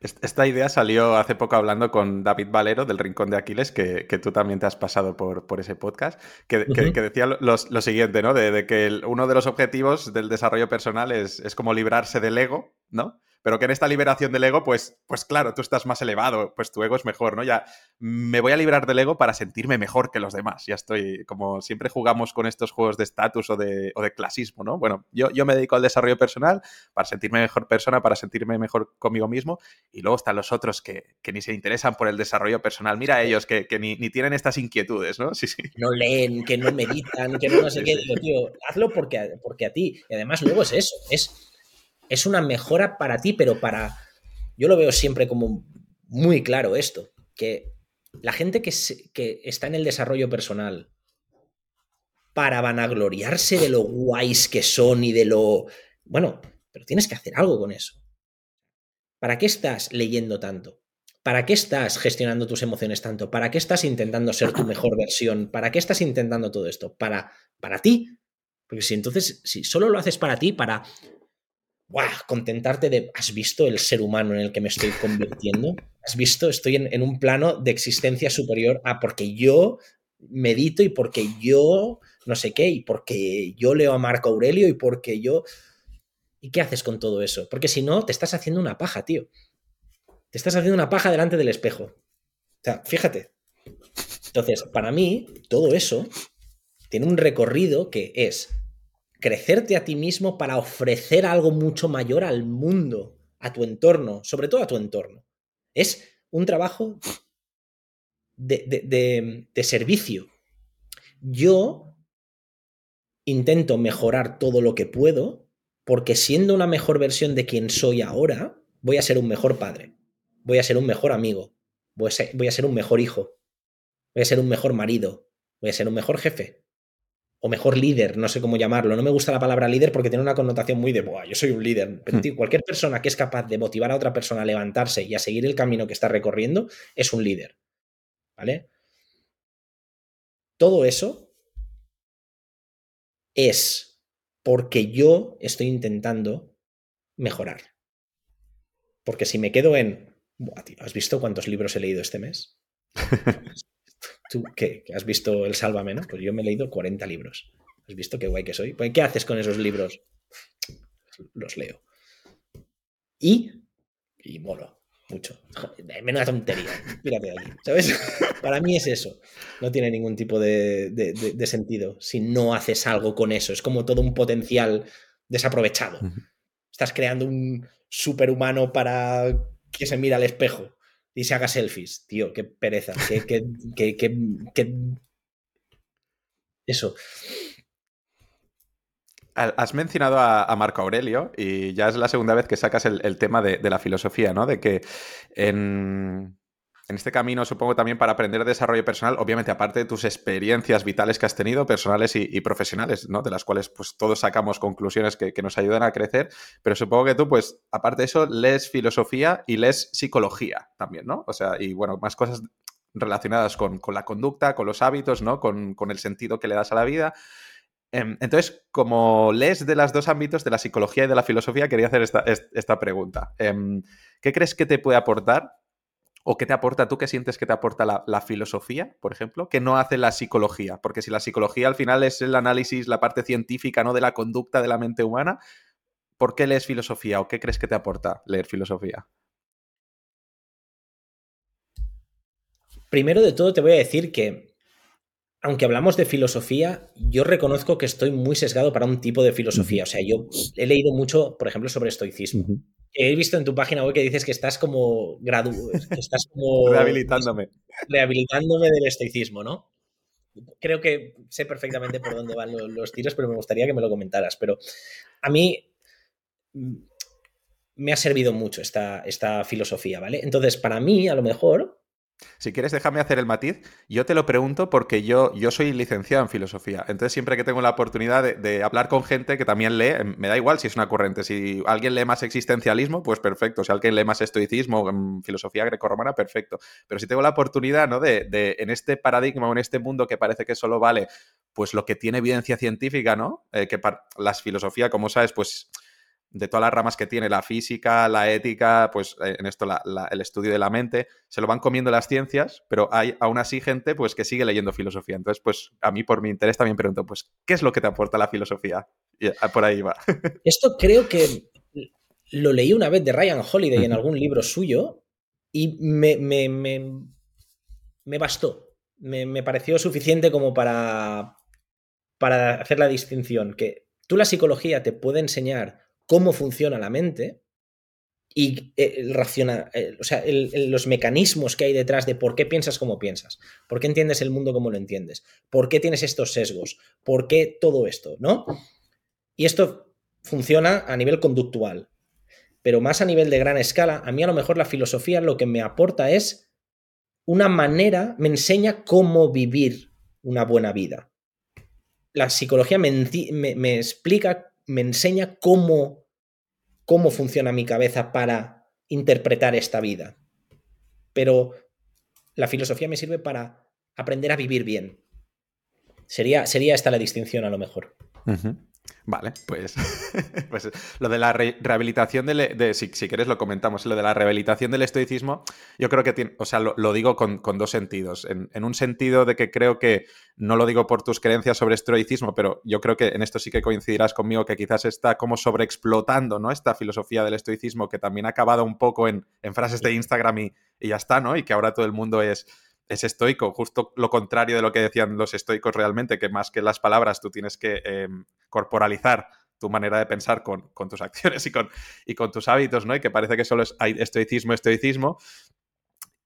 Esta idea salió hace poco hablando con David Valero del Rincón de Aquiles, que, tú también te has pasado por, por ese podcast, que, decía lo, siguiente, ¿no? De, que uno de los objetivos del desarrollo personal es, es como librarse del ego, ¿no? Pero que en esta liberación del ego, pues, pues claro, tú estás más elevado, pues tu ego es mejor, ¿no? Ya me voy a librar del ego para sentirme mejor que los demás. Ya estoy, como siempre jugamos con estos juegos de estatus o de, o de clasismo, ¿no? Bueno, yo, yo me dedico al desarrollo personal para sentirme mejor persona, para sentirme mejor conmigo mismo, y luego están los otros que, ni se interesan por el desarrollo personal. Mira a ellos que, ni, tienen estas inquietudes, ¿no? Sí, sí. No leen, que no meditan, que no, sé qué. tío, hazlo porque, porque a ti. Y además luego es eso, es es una mejora para ti, pero para... Yo lo veo siempre como muy claro esto, que la gente que, que está en el desarrollo personal para vanagloriarse de lo guays que son y de lo... Bueno, pero tienes que hacer algo con eso. ¿Para qué estás leyendo tanto? ¿Para qué estás gestionando tus emociones tanto? ¿Para qué estás intentando ser tu mejor versión? ¿Para qué estás intentando todo esto? Para, para ti. Porque si entonces, si solo lo haces para ti, para contentarte de, ¿has visto el ser humano en el que me estoy convirtiendo? ¿Has visto? Estoy en, un plano de existencia superior a porque yo medito y porque yo no sé qué, y porque yo leo a Marco Aurelio y porque yo... ¿Y qué haces con todo eso? Porque si no, te estás haciendo una paja, tío. Te estás haciendo una paja delante del espejo. O sea, fíjate. Entonces, para mí, todo eso tiene un recorrido que es crecerte a ti mismo para ofrecer algo mucho mayor al mundo, a tu entorno, sobre todo a tu entorno. Es un trabajo de, servicio. Yo intento mejorar todo lo que puedo porque siendo una mejor versión de quien soy ahora, voy a ser un mejor padre, voy a ser un mejor amigo, voy a ser, un mejor hijo, voy a ser un mejor marido, voy a ser un mejor jefe, o mejor líder, no sé cómo llamarlo. No me gusta la palabra líder porque tiene una connotación muy de, Buah, yo soy un líder. Pero hmm. cualquier persona que es capaz de motivar a otra persona a levantarse y a seguir el camino que está recorriendo es un líder. ¿Vale? Todo eso es porque yo estoy intentando mejorar. Porque si me quedo en, Buah, tío, ¿has visto cuántos libros he leído este mes? ¿Tú qué? ¿Has visto el Sálvame, no? Pues yo me he leído 40 libros. ¿Has visto qué guay que soy? Pues, ¿Qué haces con esos libros? Los leo. Y, y mola mucho. Menuda tontería. Mírate de aquí. ¿Sabes? Para mí es eso. No tiene ningún tipo de, de, sentido si no haces algo con eso. Es como todo un potencial desaprovechado. Estás creando un superhumano para que se mira al espejo y se haga selfies. Tío, qué pereza. Qué, qué, qué, Eso. Has mencionado a, Marco Aurelio y ya es la segunda vez que sacas el, tema de, la filosofía, ¿no? De que en, este camino, supongo también para aprender desarrollo personal, obviamente aparte de tus experiencias vitales que has tenido, personales y, profesionales, ¿no? De las cuales pues todos sacamos conclusiones que, nos ayudan a crecer, pero supongo que tú, pues, aparte de eso, lees filosofía y lees psicología también, ¿no? O sea, y bueno, más cosas relacionadas con, la conducta, con los hábitos, ¿no? Con, el sentido que le das a la vida. Em, entonces, como lees de los dos ámbitos, de la psicología y de la filosofía, quería hacer esta, pregunta. Em, ¿Qué crees que te puede aportar o qué te aporta tú, qué sientes que te aporta la, filosofía, por ejemplo, que no hace la psicología? Porque si la psicología al final es el análisis, la parte científica, ¿no? De la conducta de la mente humana, ¿por qué lees filosofía o qué crees que te aporta leer filosofía? Primero de todo te voy a decir que aunque hablamos de filosofía, yo reconozco que estoy muy sesgado para un tipo de filosofía. O sea, yo he leído mucho, por ejemplo, sobre estoicismo. He visto en tu página web que dices que estás como gradu que estás como rehabilitándome. Rehabilitándome del estoicismo, ¿no? Creo que sé perfectamente por dónde van los tiros, pero me gustaría que me lo comentaras. Pero a mí mm, me ha servido mucho esta, esta filosofía, ¿vale? Entonces, para mí, a lo mejor, si quieres, déjame hacer el matiz. Yo te lo pregunto porque yo, yo soy licenciado en filosofía. Entonces, siempre que tengo la oportunidad de, hablar con gente que también lee, em, me da igual si es una corriente. Si alguien lee más existencialismo, pues perfecto. Si alguien lee más estoicismo, en filosofía grecorromana, perfecto. Pero si tengo la oportunidad, ¿no? De, de, en este paradigma o en este mundo que parece que solo vale, pues lo que tiene evidencia científica, ¿no? Eh, que las filosofía, como sabes, pues de todas las ramas que tiene, la física, la ética, pues eh, en esto el estudio de la mente, se lo van comiendo las ciencias, pero hay aún así gente pues que sigue leyendo filosofía. Entonces, pues a mí por mi interés también pregunto, pues, ¿qué es lo que te aporta la filosofía? Y ah, por ahí va. Esto creo que lo leí una vez de Ryan Holiday en algún libro suyo y me, me, me, bastó. Me, pareció suficiente como para, para hacer la distinción, que tú la psicología te puede enseñar cómo funciona la mente y eh, el eh, o sea, los mecanismos que hay detrás de por qué piensas como piensas, por qué entiendes el mundo como lo entiendes, por qué tienes estos sesgos, por qué todo esto, ¿no? Y esto funciona a nivel conductual, pero más a nivel de gran escala, a mí a lo mejor la filosofía lo que me aporta es una manera, me enseña cómo vivir una buena vida. La psicología me, me explica me enseña cómo, cómo funciona mi cabeza para interpretar esta vida. Pero la filosofía me sirve para aprender a vivir bien. Sería, sería esta la distinción a lo mejor. Vale, pues, pues lo de la rehabilitación del, de, si, si, quieres lo comentamos, lo de la rehabilitación del estoicismo, yo creo que tiene, o sea, lo, digo con, dos sentidos. En, un sentido de que creo que, no lo digo por tus creencias sobre estoicismo, pero yo creo que en esto sí que coincidirás conmigo, que quizás está como sobreexplotando, ¿no? Esta filosofía del estoicismo que también ha acabado un poco en, frases de Instagram y, y ya está, ¿no? Y que ahora todo el mundo es es estoico, justo lo contrario de lo que decían los estoicos realmente, que más que las palabras tú tienes que em, corporalizar tu manera de pensar con, tus acciones y con, y con, tus hábitos, ¿no? Y que parece que solo es, hay estoicismo, estoicismo.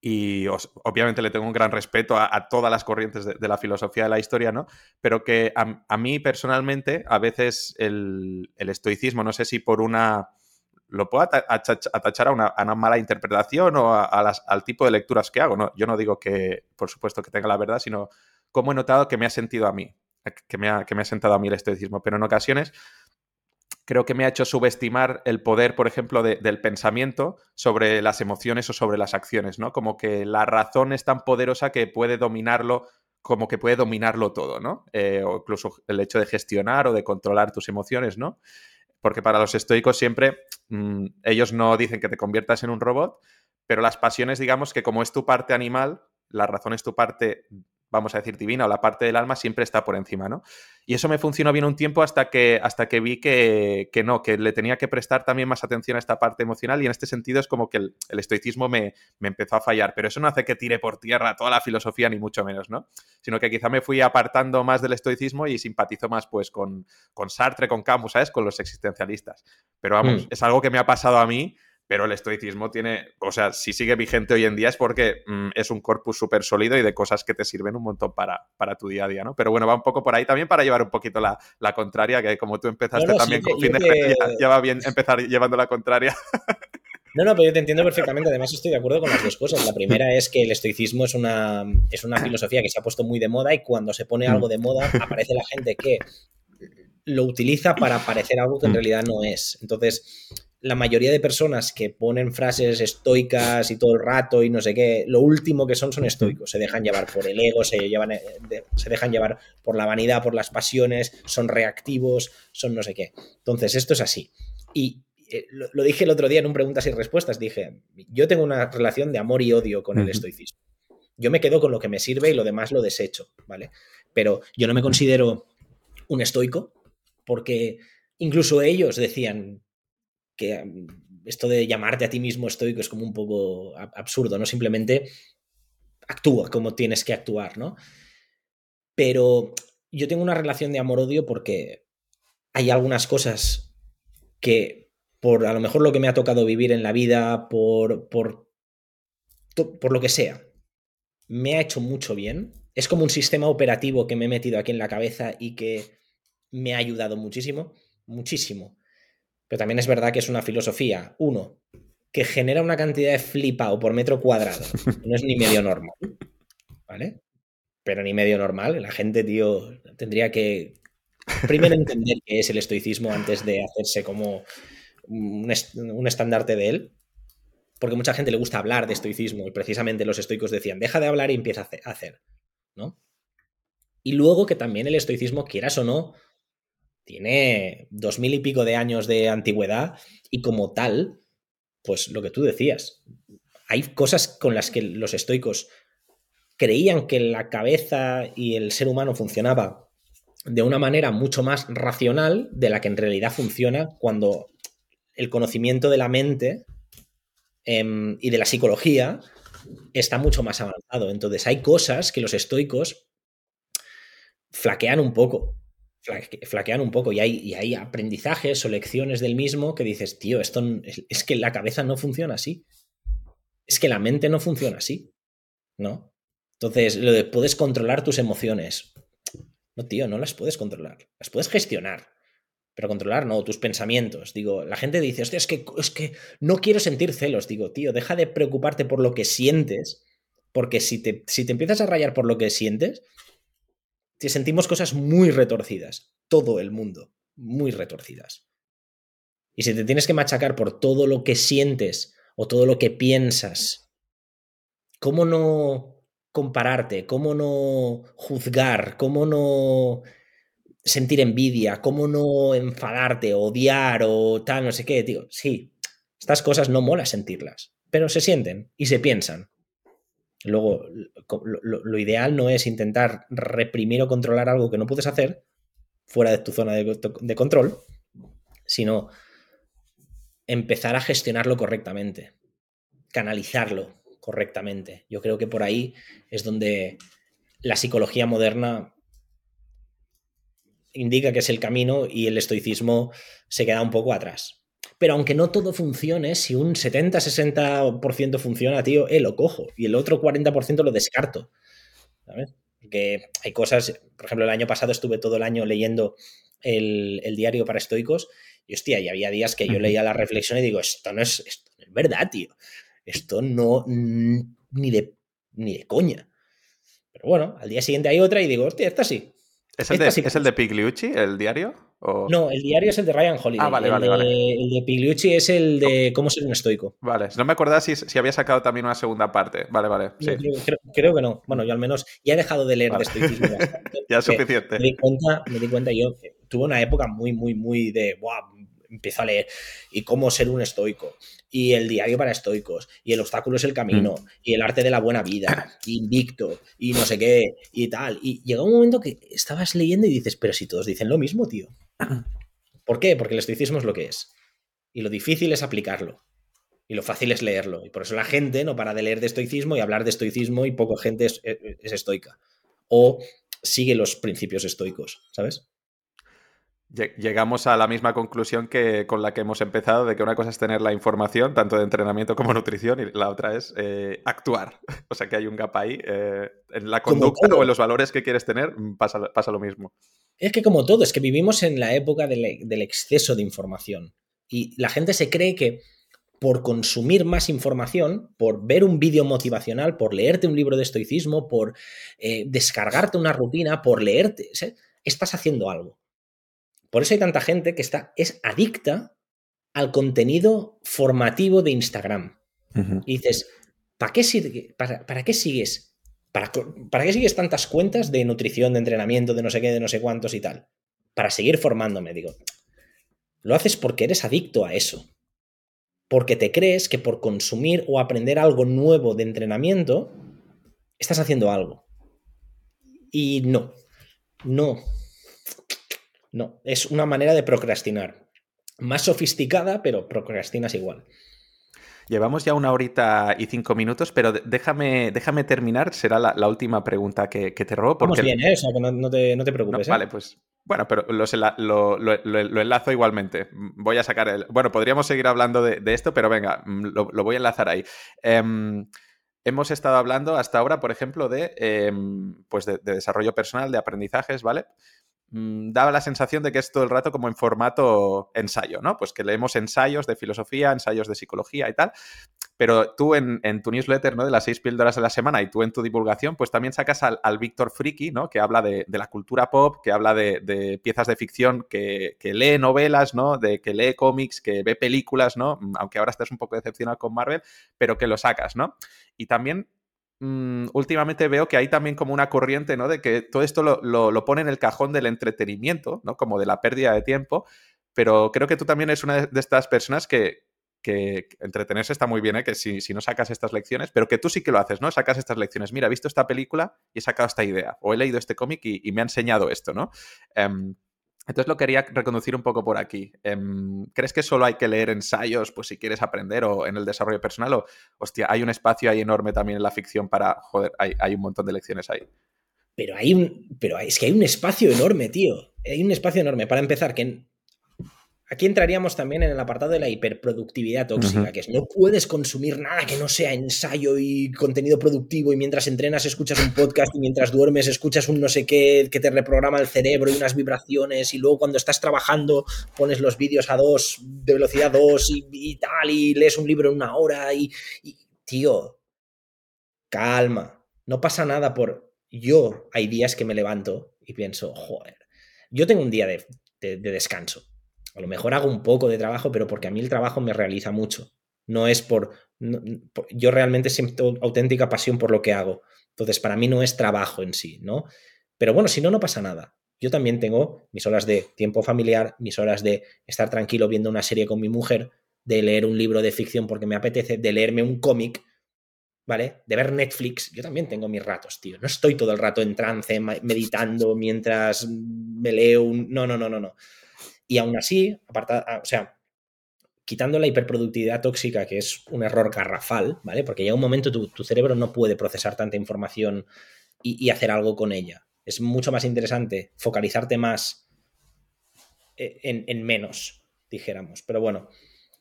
Y obviamente le tengo un gran respeto a, todas las corrientes de, la filosofía de la historia, ¿no? Pero que a, mí personalmente, a veces el estoicismo, no sé si por una lo puedo atachar a una, mala interpretación o al tipo de lecturas que hago. No, yo no digo que, por supuesto, que tenga la verdad, sino cómo he notado que me ha sentido a mí, que me ha, que me ha sentado a mí el estoicismo. Pero en ocasiones creo que me ha hecho subestimar el poder, por ejemplo, del pensamiento sobre las emociones o sobre las acciones, ¿no? Como que la razón es tan poderosa que puede dominarlo como que puede dominarlo todo, ¿no? Eh, o incluso el hecho de gestionar o de controlar tus emociones, ¿no? Porque para los estoicos siempre mm, ellos no dicen que te conviertas en un robot, pero las pasiones, digamos que como es tu parte animal, la razón es tu parte, vamos a decir, divina o la parte del alma siempre está por encima, ¿no? Y eso me funcionó bien un tiempo hasta que, hasta que vi que, no, que le tenía que prestar también más atención a esta parte emocional y en este sentido es como que el, estoicismo me, empezó a fallar, pero eso no hace que tire por tierra toda la filosofía ni mucho menos, ¿no? Sino que quizá me fui apartando más del estoicismo y simpatizo más pues con, con Sartre, con Camus, ¿sabes? Con los existencialistas. Pero vamos, mm. es algo que me ha pasado a mí pero el estoicismo tiene, o sea, si sigue vigente hoy en día es porque mm, es un corpus súper sólido y de cosas que te sirven un montón para, para tu día a día, ¿no? Pero bueno, va un poco por ahí también para llevar un poquito la, contraria, que como tú empezaste también con fin de ya, va bien empezar llevando la contraria. No, no, pero yo te entiendo perfectamente. Además, estoy de acuerdo con las dos cosas. La primera es que el estoicismo es una, es una filosofía que se ha puesto muy de moda y cuando se pone algo de moda aparece la gente que lo utiliza para parecer algo que en mm. realidad no es. Entonces, la mayoría de personas que ponen frases estoicas y todo el rato y no sé qué, lo último que son son estoicos. Se dejan llevar por el ego, se, llevan, eh, se dejan llevar por la vanidad, por las pasiones, son reactivos, son no sé qué. Entonces, esto es así. Y eh, lo, dije el otro día en un preguntas y respuestas. Dije, yo tengo una relación de amor y odio con el estoicismo. Yo me quedo con lo que me sirve y lo demás lo desecho, ¿vale? Pero yo no me considero un estoico porque incluso ellos decían, que mm, esto de llamarte a ti mismo estoico es como un poco absurdo, ¿no? Simplemente actúa como tienes que actuar, ¿no? Pero yo tengo una relación de amor-odio porque hay algunas cosas que por a lo mejor lo que me ha tocado vivir en la vida, por, por, por lo que sea, me ha hecho mucho bien. Es como un sistema operativo que me he metido aquí en la cabeza y que me ha ayudado muchísimo, muchísimo pero también es verdad que es una filosofía, uno, que genera una cantidad de flipado por metro cuadrado. No es ni medio normal. ¿Vale? Pero ni medio normal. La gente, tío, tendría que primero entender qué es el estoicismo antes de hacerse como un, estandarte de él. Porque mucha gente le gusta hablar de estoicismo y precisamente los estoicos decían, deja de hablar y empieza a hacer. ¿no? Y luego que también el estoicismo, quieras o no, tiene dos mil y pico de años de antigüedad y como tal, pues lo que tú decías, hay cosas con las que los estoicos creían que la cabeza y el ser humano funcionaba de una manera mucho más racional de la que en realidad funciona cuando el conocimiento de la mente em, y de la psicología está mucho más avanzado. Entonces hay cosas que los estoicos flaquean un poco flaquean un poco y hay, aprendizajes o lecciones del mismo que dices, tío, esto es, que la cabeza no funciona así. Es que la mente no funciona así. ¿No? Entonces, lo de puedes controlar tus emociones. No, tío, no las puedes controlar. Las puedes gestionar. Pero controlar no, tus pensamientos. Digo, la gente dice, hostia, es que, es que no quiero sentir celos. Digo, tío, deja de preocuparte por lo que sientes, porque si te, si te empiezas a rayar por lo que sientes, si sentimos cosas muy retorcidas, todo el mundo, muy retorcidas. Y si te tienes que machacar por todo lo que sientes o todo lo que piensas, ¿cómo no compararte? ¿Cómo no juzgar? ¿Cómo no sentir envidia? ¿Cómo no enfadarte, odiar o tal, no sé qué? Digo, sí, estas cosas no mola sentirlas, pero se sienten y se piensan. Luego, lo, ideal no es intentar reprimir o controlar algo que no puedes hacer fuera de tu zona de, control, sino empezar a gestionarlo correctamente, canalizarlo correctamente. Yo creo que por ahí es donde la psicología moderna indica que es el camino y el estoicismo se queda un poco atrás. Pero aunque no todo funcione, si un 70-60% funciona, tío, eh, lo cojo. Y el otro 40% lo descarto. ¿Sabes? Porque hay cosas, por ejemplo, el año pasado estuve todo el año leyendo el, diario para estoicos. Y hostia, y había días que yo leía la reflexión y digo, esto no es, esto no es verdad, tío. Esto no, ni de, ni de coña. Pero bueno, al día siguiente hay otra y digo, hostia, esta sí. ¿Es el, de, ¿es el de Pigliucci, el diario? No, el diario es el de Ryan Holiday. Ah, vale, vale, el de, vale. El de Pigliucci es el de cómo ser un estoico. Vale, no me acordaba si, si había sacado también una segunda parte. Vale, vale. Sí. Creo, que no. Bueno, yo al menos ya he dejado de leer de estoicismo. ya es suficiente. Me di cuenta, me di cuenta yo tuve una época muy, muy, muy de, wow, empiezo a leer y cómo ser un estoico y el diario para estoicos y el obstáculo es el camino mm. y el arte de la buena vida y invicto y no sé qué y tal. Y llega un momento que estabas leyendo y dices, pero si todos dicen lo mismo, tío. ¿Por qué? Porque el estoicismo es lo que es. Y lo difícil es aplicarlo. Y lo fácil es leerlo. Y por eso la gente no para de leer de estoicismo y hablar de estoicismo y poca gente es, es estoica. O sigue los principios estoicos, ¿sabes? Llegamos a la misma conclusión que con la que hemos empezado, de que una cosa es tener la información, tanto de entrenamiento como nutrición, y la otra es eh, actuar. O sea que hay un gap ahí. Eh, en la conducta o en los valores que quieres tener mm, pasa, pasa, lo mismo. Es que como todo, es que vivimos en la época del, del exceso de información. Y la gente se cree que por consumir más información, por ver un vídeo motivacional, por leerte un libro de estoicismo, por eh, descargarte una rutina, por leerte, estás haciendo algo. Por eso hay tanta gente que está, es adicta al contenido formativo de Instagram. Y dices, ¿para qué, para, qué sigues? ¿Para, ¿Para qué sigues tantas cuentas de nutrición, de entrenamiento, de no sé qué, de no sé cuántos y tal? Para seguir formándome, digo. Lo haces porque eres adicto a eso porque te crees que por consumir o aprender algo nuevo de entrenamiento, estás haciendo algo. Y no, no, no, es una manera de procrastinar. Más sofisticada, pero procrastinas igual. Llevamos ya una horita y cinco minutos, pero déjame, déjame terminar. Será la, última pregunta que, te robo. Porque... Vamos bien, ¿eh? O sea, que no, te, preocupes. ¿eh? Vale, pues bueno, pero lo, lo, enlazo igualmente. Voy a sacar el. Bueno, podríamos seguir hablando de, esto, pero venga, mm, lo, voy a enlazar ahí. Em, hemos estado hablando hasta ahora, por ejemplo, de, em, pues de, desarrollo personal, de aprendizajes, ¿vale? Mm, daba la sensación de que es todo el rato como en formato ensayo, ¿no? Pues que leemos ensayos de filosofía, ensayos de psicología y tal, pero tú en, tu newsletter, ¿no? De las seis píldoras de la semana y tú en tu divulgación, pues también sacas al, Víctor Friki, ¿no? Que habla de, la cultura pop, que habla de, piezas de ficción, que, lee novelas, ¿no? De que lee cómics, que ve películas, ¿no? Aunque ahora estés un poco decepcionado con Marvel, pero que lo sacas, ¿no? Y también Mm, últimamente veo que hay también como una corriente, ¿no? De que todo esto lo, pone en el cajón del entretenimiento, ¿no? Como de la pérdida de tiempo. Pero creo que tú también eres una de estas personas que, que entretenerse está muy bien, ¿eh? que si, no sacas estas lecciones, pero que tú sí que lo haces, ¿no? Sacas estas lecciones. Mira, he visto esta película y he sacado esta idea, o he leído este cómic y, me ha enseñado esto, ¿no? Em, entonces lo quería reconducir un poco por aquí. Em, ¿Crees que solo hay que leer ensayos, pues si quieres aprender o en el desarrollo personal? O, hostia, hay un espacio ahí enorme también en la ficción para, joder, hay, un montón de lecciones ahí. Pero hay un, pero es que hay un espacio enorme, tío. Hay un espacio enorme. Para empezar, que Aquí entraríamos también en el apartado de la hiperproductividad tóxica, que es no puedes consumir nada que no sea ensayo y contenido productivo y mientras entrenas escuchas un podcast y mientras duermes escuchas un no sé qué que te reprograma el cerebro y unas vibraciones y luego cuando estás trabajando pones los vídeos a dos, de velocidad 2 y, tal y lees un libro en una hora y, tío, calma, no pasa nada por... Yo hay días que me levanto y pienso, joder, yo tengo un día de descanso a lo mejor hago un poco de trabajo, pero porque a mí el trabajo me realiza mucho. No es por... yo realmente siento auténtica pasión por lo que hago. Entonces, para mí no es trabajo en sí, ¿no? Pero bueno, si no, no pasa nada. Yo también tengo mis horas de tiempo familiar, mis horas de estar tranquilo viendo una serie con mi mujer, de leer un libro de ficción porque me apetece, de leerme un cómic, ¿vale? De ver Netflix. Yo también tengo mis ratos, tío. No estoy todo el rato en trance, meditando mientras me leo un... No, no, no, no, no. Y aún así, aparta, ah, o sea, quitando la hiperproductividad tóxica, que es un error garrafal, ¿vale? Porque ya un momento tu, cerebro no puede procesar tanta información y, hacer algo con ella. Es mucho más interesante focalizarte más eh, en, menos, dijéramos. Pero bueno,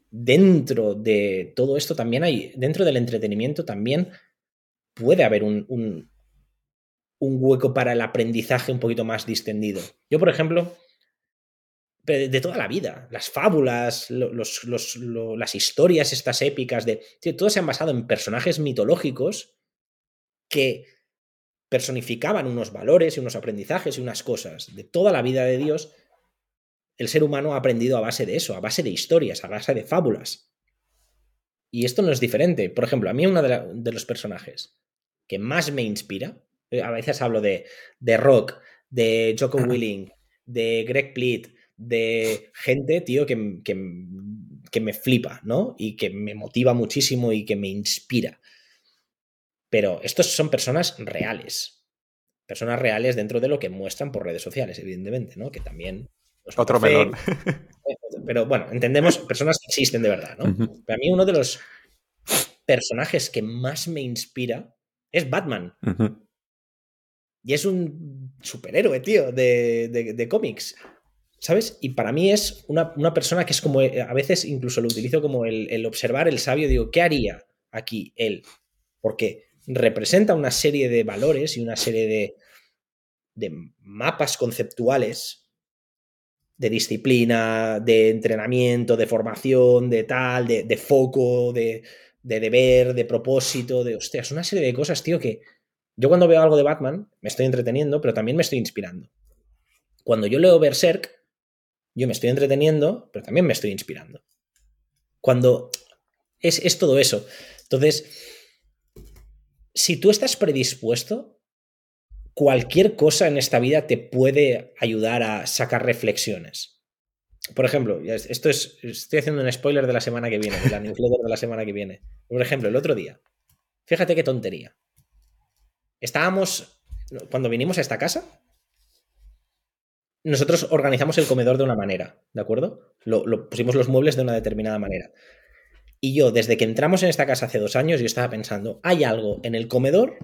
dentro de todo esto también hay, dentro del entretenimiento también puede haber un, un, un hueco para el aprendizaje un poquito más distendido. Yo, por ejemplo, de toda la vida. Las fábulas, las historias estas épicas de... todos se han basado en personajes mitológicos que personificaban unos valores y unos aprendizajes y unas cosas. De toda la vida de Dios, el ser humano ha aprendido a base de eso, a base de historias, a base de fábulas. Y esto no es diferente. Por ejemplo, a mí uno de, los personajes que más me inspira, eh, a veces hablo de, de Rock, de Jocko Willing, de Greg Plitt, de gente, tío, que, que me flipa, ¿no? Y que me motiva muchísimo y que me inspira. Pero estos son personas reales. Personas reales dentro de lo que muestran por redes sociales, evidentemente, ¿no? Que también. Otro melón. Pero bueno, entendemos personas que existen de verdad, ¿no? Para mí, uno de los personajes que más me inspira es Batman. Y es un superhéroe, tío, de, de cómics. ¿Sabes? Y para mí es una, persona que es como, eh, a veces incluso lo utilizo como el, observar el sabio, digo, ¿qué haría aquí él? Porque representa una serie de valores y una serie de, de mapas conceptuales de disciplina, de entrenamiento, de formación, de tal, de, foco, de, de, deber, de propósito, de, hostias, una serie de cosas, tío, que yo cuando veo algo de Batman me estoy entreteniendo, pero también me estoy inspirando. Cuando yo leo Berserk, yo me estoy entreteniendo, pero también me estoy inspirando. Cuando es, todo eso. Entonces, si tú estás predispuesto, cualquier cosa en esta vida te puede ayudar a sacar reflexiones. Por ejemplo, esto es, estoy haciendo un spoiler de la semana que viene, de la newsletter de la semana que viene. Por ejemplo, el otro día, fíjate qué tontería. Estábamos, cuando vinimos a esta casa, nosotros organizamos el comedor de una manera, ¿de acuerdo? Lo, pusimos los muebles de una determinada manera. Y yo, desde que entramos en esta casa hace dos años, yo estaba pensando, hay algo en el comedor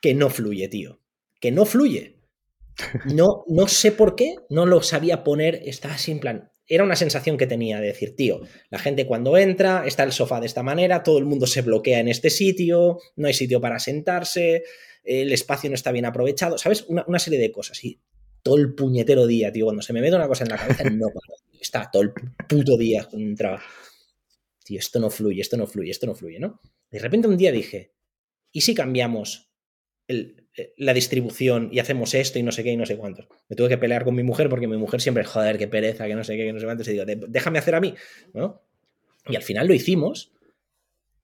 que no fluye, tío. Que no fluye. No, no sé por qué, no lo sabía poner, estaba así en plan. Era una sensación que tenía de decir, tío, la gente cuando entra, está el sofá de esta manera, todo el mundo se bloquea en este sitio, no hay sitio para sentarse, el espacio no está bien aprovechado, ¿sabes? Una, una serie de cosas. Y todo el puñetero día, tío. Cuando se me mete una cosa en la cabeza, no paro. Está todo el puto día contra. Tío, esto no fluye, esto no fluye, esto no fluye, ¿no? De repente un día dije, ¿y si cambiamos eh, la distribución y hacemos esto y no sé qué y no sé cuántos? Me tuve que pelear con mi mujer porque mi mujer siempre, joder, qué pereza, que no sé qué, que no sé cuántos. Y digo, déjame hacer a mí, ¿no? Y al final lo hicimos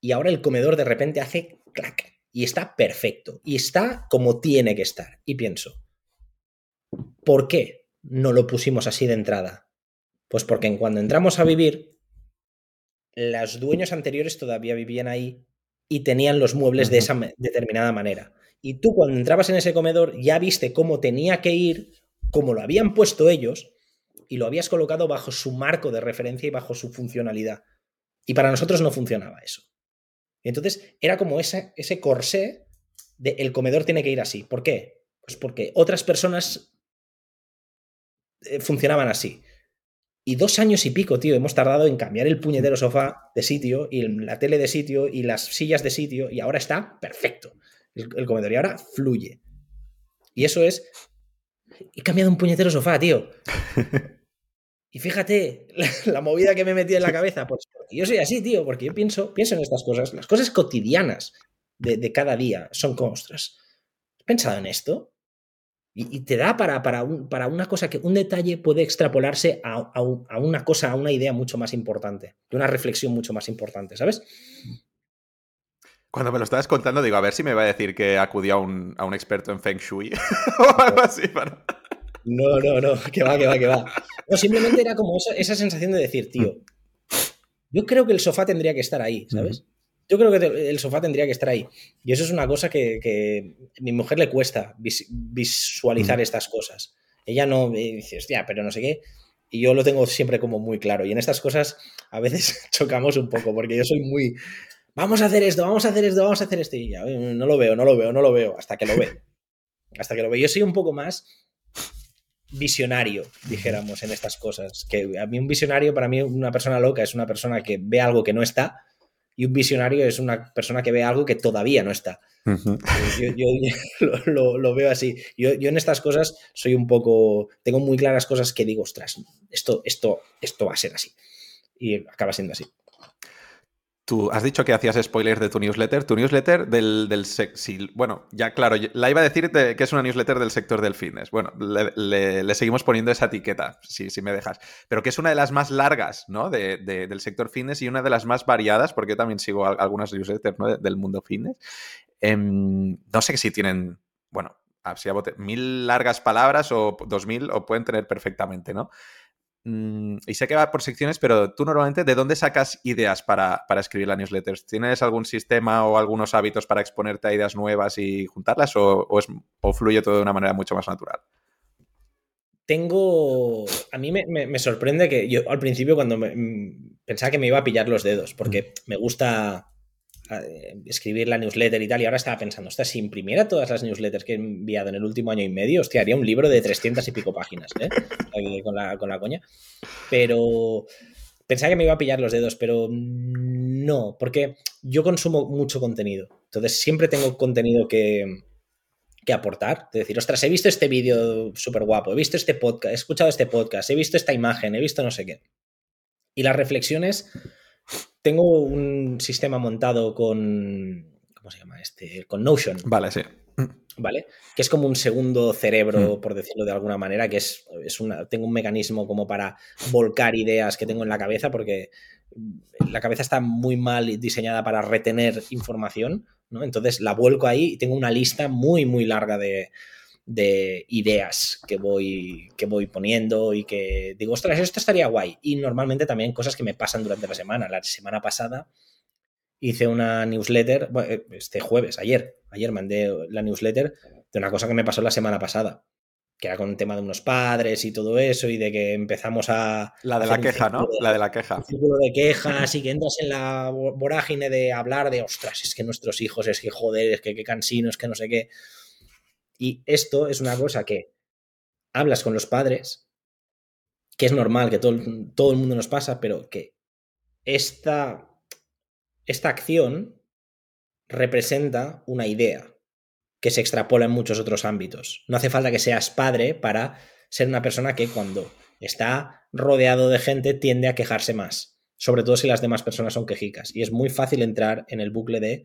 y ahora el comedor de repente hace clac y está perfecto y está como tiene que estar. Y pienso, ¿Por qué no lo pusimos así de entrada? Pues porque en cuando entramos a vivir, los dueños anteriores todavía vivían ahí y tenían los muebles de esa determinada manera. Y tú cuando entrabas en ese comedor ya viste cómo tenía que ir, cómo lo habían puesto ellos, y lo habías colocado bajo su marco de referencia y bajo su funcionalidad. Y para nosotros no funcionaba eso. entonces era como ese, ese corsé de el comedor tiene que ir así. ¿Por qué? Pues porque otras personas eh, funcionaban así. Y dos años y pico, tío, hemos tardado en cambiar el puñetero sofá de sitio y la tele de sitio y las sillas de sitio y ahora está perfecto el, comedor y ahora fluye. Y eso es... He cambiado un puñetero sofá, tío. Y fíjate la, movida que me he metido en la cabeza. Pues yo soy así, tío, porque yo pienso, pienso en estas cosas. Las cosas cotidianas de, cada día son como, ostras, ¿has pensado en esto? Y, te da para, para, para, una cosa que un detalle puede extrapolarse a, a, una cosa, a una idea mucho más importante, de una reflexión mucho más importante, ¿sabes? Cuando me lo estabas contando, digo, a ver si me va a decir que acudió a un, a un experto en Feng Shui o algo así. No, no, no, que va, que va, que va. No, simplemente era como esa, esa, sensación de decir, tío, yo creo que el sofá tendría que estar ahí, ¿sabes? Yo creo que el sofá tendría que estar ahí. Y eso es una cosa que, a mi mujer le cuesta visualizar estas cosas. Ella no dice, hostia, pero no sé qué. Y yo lo tengo siempre como muy claro. Y en estas cosas a veces chocamos un poco, porque yo soy muy, vamos a hacer esto, vamos a hacer esto, vamos a hacer esto. Y ya, no lo veo, no lo veo, no lo veo, hasta que lo ve. Hasta que lo ve. Yo soy un poco más visionario, dijéramos, en estas cosas. Que a mí un visionario, para mí una persona loca es una persona que ve algo que no está y un visionario es una persona que ve algo que todavía no está. Yo, lo, veo así. Yo, en estas cosas soy un poco, tengo muy claras cosas que digo, ostras, esto, esto, esto va a ser así. Y acaba siendo así. Tú has dicho que hacías spoilers de tu newsletter. Tu newsletter del, del bueno, ya claro, la iba a decir que es una newsletter del sector del fitness. Bueno, le, seguimos poniendo esa etiqueta, si, si, me dejas. Pero que es una de las más largas, ¿no? De, del sector fitness y una de las más variadas, porque yo también sigo algunas newsletters del mundo fitness. Em, no sé si tienen, bueno, si a bote, mil largas palabras o dos mil, o pueden tener perfectamente, ¿no? Mm, y sé que va por secciones, pero tú normalmente, ¿de dónde sacas ideas para, escribir la newsletter? ¿Tienes algún sistema o algunos hábitos para exponerte a ideas nuevas y juntarlas o, o fluye todo de una manera mucho más natural? tengo. A mí me, sorprende que yo al principio, cuando mm, pensaba que me iba a pillar los dedos, porque mm. me gusta escribir la newsletter y tal, y ahora estaba pensando, hostia, si imprimiera todas las newsletters que he enviado en el último año y medio, hostia, haría un libro de 300 y pico páginas, ¿eh? con, la, con la coña. Pero pensaba que me iba a pillar los dedos, pero no, porque yo consumo mucho contenido. Entonces siempre tengo contenido que, que aportar. De decir, ostras, he visto este vídeo súper guapo, he visto este podcast, he escuchado este podcast, he visto esta imagen, he visto no sé qué. Y las reflexiones, tengo un sistema montado con, ¿cómo se llama este? Con Notion. Vale, sí. ¿Vale? Que es como un segundo cerebro, mm. por decirlo de alguna manera, que es, es una, tengo un mecanismo como para volcar ideas que tengo en la cabeza, porque la cabeza está muy mal diseñada para retener información entonces la vuelco ahí y tengo una lista muy, muy larga de, ideas que voy, que voy poniendo y que digo, ostras, esto estaría guay. Y normalmente también cosas que me pasan durante la semana. La semana pasada hice una newsletter, este jueves, ayer, ayer mandé la newsletter de una cosa que me pasó la semana pasada que era con el tema de unos padres y todo eso, y de que empezamos a... La de la queja, ¿no? la de la queja. Un círculo de quejas y que entras en la vorágine de hablar de, ostras, es que nuestros hijos, es que joder, es que qué cansino, es que no sé qué. Y esto es una cosa que hablas con los padres, que es normal, que todo, todo el mundo nos pasa, pero que esta, esta acción representa una idea que se extrapola en muchos otros ámbitos. No hace falta que seas padre para ser una persona que cuando está rodeado de gente tiende a quejarse más, sobre todo si las demás personas son quejicas. Y es muy fácil entrar en el bucle de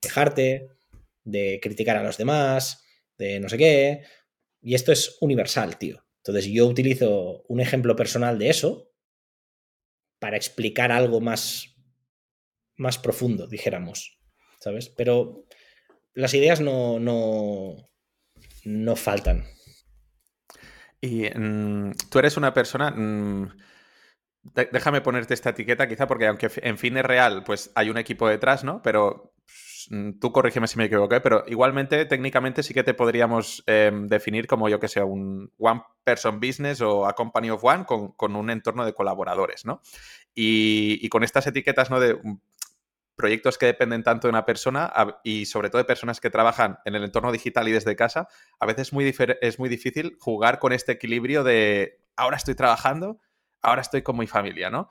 quejarte, de criticar a los demás, de no sé qué. Y esto es universal, tío. Entonces yo utilizo un ejemplo personal de eso para explicar algo más, más profundo, dijéramos. ¿Sabes? Pero las ideas no, no, no faltan. Y mm, tú eres una persona... Mm, déjame ponerte esta etiqueta quizá porque aunque en fin es real, pues hay un equipo detrás, ¿no? Pero tú corrígeme si me equivoqué, pero igualmente técnicamente sí que te podríamos em, definir como yo que sé, un one person business o a company of one con, un entorno de colaboradores, ¿no? Y, y, con estas etiquetas, ¿no? De proyectos que dependen tanto de una persona y sobre todo de personas que trabajan en el entorno digital y desde casa, a veces es muy, es muy difícil jugar con este equilibrio de ahora estoy trabajando, ahora estoy con mi familia, ¿no?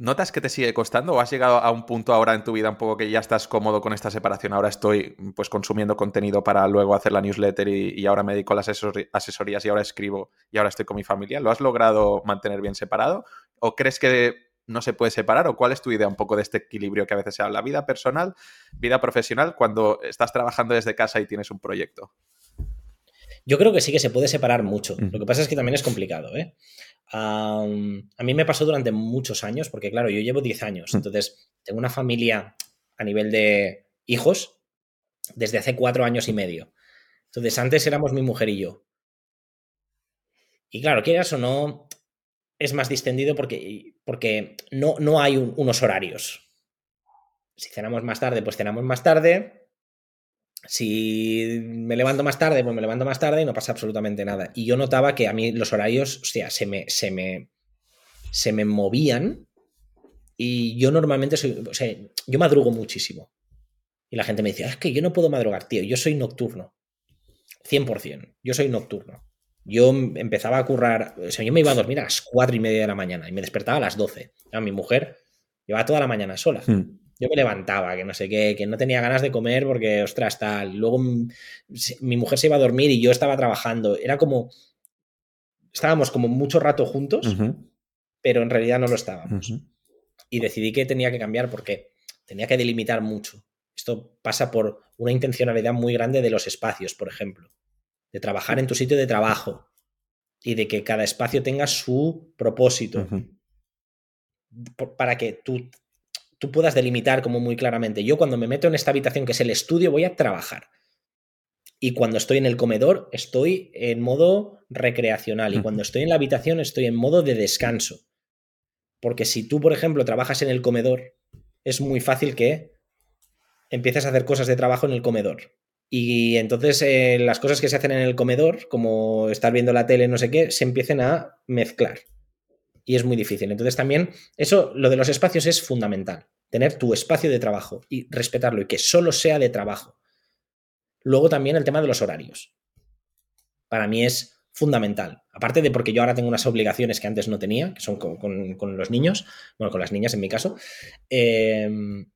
¿Notas que te sigue costando o has llegado a un punto ahora en tu vida un poco que ya estás cómodo con esta separación? Ahora estoy pues consumiendo contenido para luego hacer la newsletter y, ahora me dedico a las asesorías y ahora escribo y ahora estoy con mi familia. ¿Lo has logrado mantener bien separado? ¿O crees que no se puede separar? ¿O cuál es tu idea un poco de este equilibrio que a veces se habla? Vida personal, vida profesional, cuando estás trabajando desde casa y tienes un proyecto. Yo creo que sí que se puede separar mucho. Lo que pasa es que también es complicado. ¿eh? a mí me pasó durante muchos años, porque claro, yo llevo 10 años, entonces tengo una familia a nivel de hijos desde hace cuatro años y medio. Entonces antes éramos mi mujer y yo. Y claro, quieras o no, es más distendido porque, porque no, no hay unos horarios. Si cenamos más tarde, pues cenamos más tarde. Si me levanto más tarde, pues me levanto más tarde y no pasa absolutamente nada. Y yo notaba que a mí los horarios, o sea, se me, se me, se me movían y yo normalmente soy, o sea, yo madrugo muchísimo. Y la gente me dice, ah, es que yo no puedo madrugar, tío, yo soy nocturno. 100%, yo soy nocturno. Yo empezaba a currar, o sea, yo me iba a dormir a las cuatro y media de la mañana y me despertaba a las 12. mi mujer llevaba toda la mañana sola. Hmm. Yo me levantaba, que no sé qué, que no tenía ganas de comer porque, ostras, tal. Luego mi mujer se iba a dormir y yo estaba trabajando. Era como. Estábamos como mucho rato juntos, pero en realidad no lo estábamos. Y decidí que tenía que cambiar porque tenía que delimitar mucho. Esto pasa por una intencionalidad muy grande de los espacios, por ejemplo de trabajar en tu sitio de trabajo y de que cada espacio tenga su propósito para que tú, tú puedas delimitar como muy claramente. Yo cuando me meto en esta habitación que es el estudio voy a trabajar. Y cuando estoy en el comedor, estoy en modo recreacional. Y cuando estoy en la habitación, estoy en modo de descanso. Porque si tú, por ejemplo, trabajas en el comedor, es muy fácil que empieces a hacer cosas de trabajo en el comedor. Y entonces eh, las cosas que se hacen en el comedor, como estar viendo la tele, no sé qué, se empiecen a mezclar. Y es muy difícil. Entonces también, eso, lo de los espacios es fundamental. Tener tu espacio de trabajo y respetarlo y que solo sea de trabajo. Luego también el tema de los horarios. Para mí es fundamental. Aparte de porque yo ahora tengo unas obligaciones que antes no tenía, que son con, los niños, bueno, con las niñas en mi caso. Em,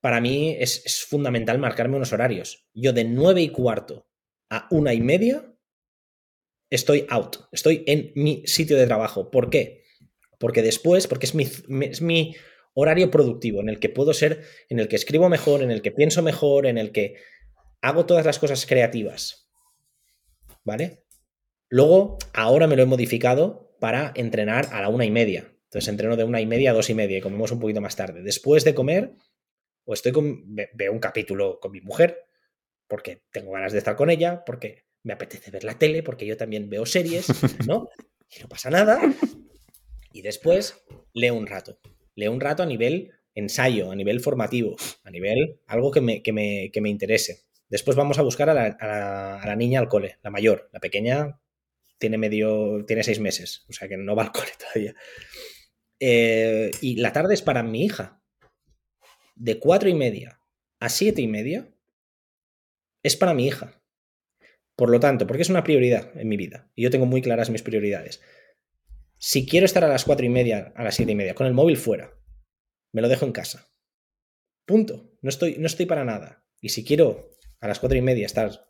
para mí es, fundamental marcarme unos horarios. Yo de nueve y cuarto a una y media estoy out, estoy en mi sitio de trabajo. ¿Por qué? Porque después, porque es mi, mi horario productivo en el que puedo ser, en el que escribo mejor, en el que pienso mejor, en el que hago todas las cosas creativas. ¿Vale? Luego, ahora me lo he modificado para entrenar a la una y media. Entonces entreno de una y media a dos y media y comemos un poquito más tarde. Después de comer, o estoy con, veo un capítulo con mi mujer, porque tengo ganas de estar con ella, porque me apetece ver la tele, porque yo también veo series, ¿no? Y no pasa nada. Y después leo un rato. Leo un rato a nivel ensayo, a nivel formativo, a nivel algo que me, que me, que me interese. Después vamos a buscar a la, niña al cole, la mayor. La pequeña tiene medio, tiene seis meses, o sea que no va al cole todavía. Eh, y la tarde es para mi hija. De cuatro y media a siete y media es para mi hija. Por lo tanto, porque es una prioridad en mi vida y yo tengo muy claras mis prioridades. Si quiero estar a las cuatro y media, a las siete y media, con el móvil fuera, me lo dejo en casa. Punto. No estoy, no estoy para nada. Y si quiero a las cuatro y media estar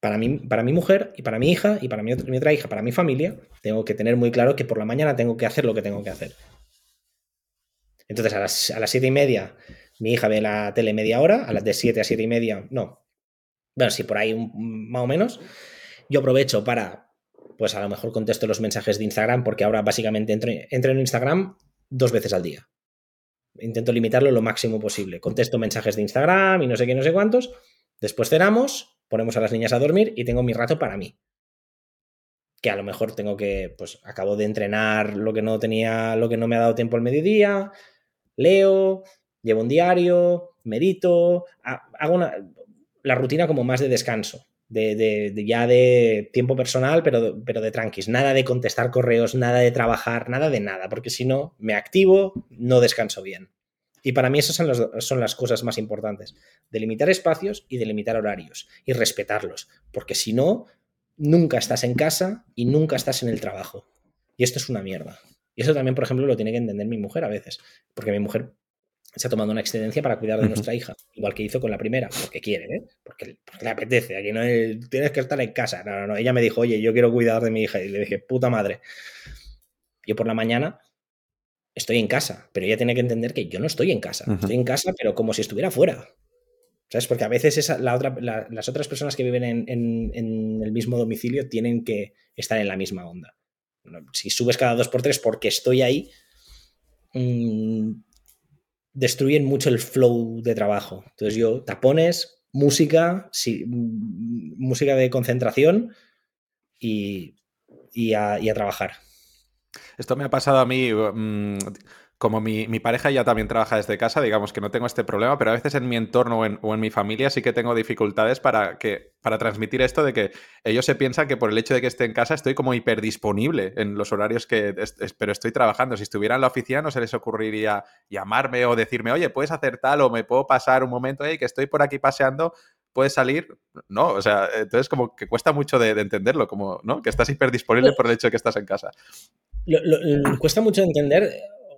para mi, para mi mujer y para mi hija y para mi otra, mi otra hija, para mi familia, tengo que tener muy claro que por la mañana tengo que hacer lo que tengo que hacer. Entonces, a las, a las siete y media, mi hija ve la tele media hora, a las de siete a siete y media, no. Bueno, sí, por ahí más o menos. Yo aprovecho para, pues a lo mejor contesto los mensajes de Instagram, porque ahora básicamente entro, entro en Instagram dos veces al día. Intento limitarlo lo máximo posible. Contesto mensajes de Instagram y no sé qué, no sé cuántos Después cenamos, ponemos a las niñas a dormir y tengo mi rato para mí. Que a lo mejor tengo que, pues acabo de entrenar lo que no tenía, lo que no me ha dado tiempo al mediodía, leo, llevo un diario, medito, hago una, la rutina como más de descanso, de, ya de tiempo personal, pero, pero de tranquis. Nada de contestar correos, nada de trabajar, nada de nada, porque si no, me activo, no descanso bien. Y para mí esas son, las cosas más importantes. Delimitar espacios y delimitar horarios y respetarlos. Porque si no, nunca estás en casa y nunca estás en el trabajo. Y esto es una mierda. Y eso también, por ejemplo, lo tiene que entender mi mujer a veces. Porque mi mujer se ha tomado una excedencia para cuidar de nuestra hija, igual que hizo con la primera, porque quiere, ¿eh? porque, le apetece, aquí no tienes que estar en casa. No, no, no. Ella me dijo, oye, yo quiero cuidar de mi hija. Y le dije, puta madre. Yo por la mañana estoy en casa, pero ella tiene que entender que yo no estoy en casa. Estoy en casa, pero como si estuviera fuera. ¿Sabes? Porque a veces esa, la otra, las otras personas que viven en, el mismo domicilio tienen que estar en la misma onda. Si subes cada dos por tres porque estoy ahí, mm, destruyen mucho el flow de trabajo. Entonces yo, tapones, música, mm, música de concentración y, y a trabajar. Esto me ha pasado a mí, mm, como mi, pareja ya también trabaja desde casa, digamos que no tengo este problema, pero a veces en mi entorno o en, mi familia sí que tengo dificultades para, que, para transmitir esto de que ellos se piensan que por el hecho de que esté en casa estoy como hiperdisponible en los horarios que... pero estoy trabajando. Si estuviera en la oficina no se les ocurriría llamarme o decirme, oye, puedes hacer tal o me puedo pasar un momento, ahí que estoy por aquí paseando, puedes salir, no, o sea, entonces como que cuesta mucho de, entenderlo, como, ¿no? Que estás hiperdisponible por el hecho de que estás en casa. Cuesta mucho entender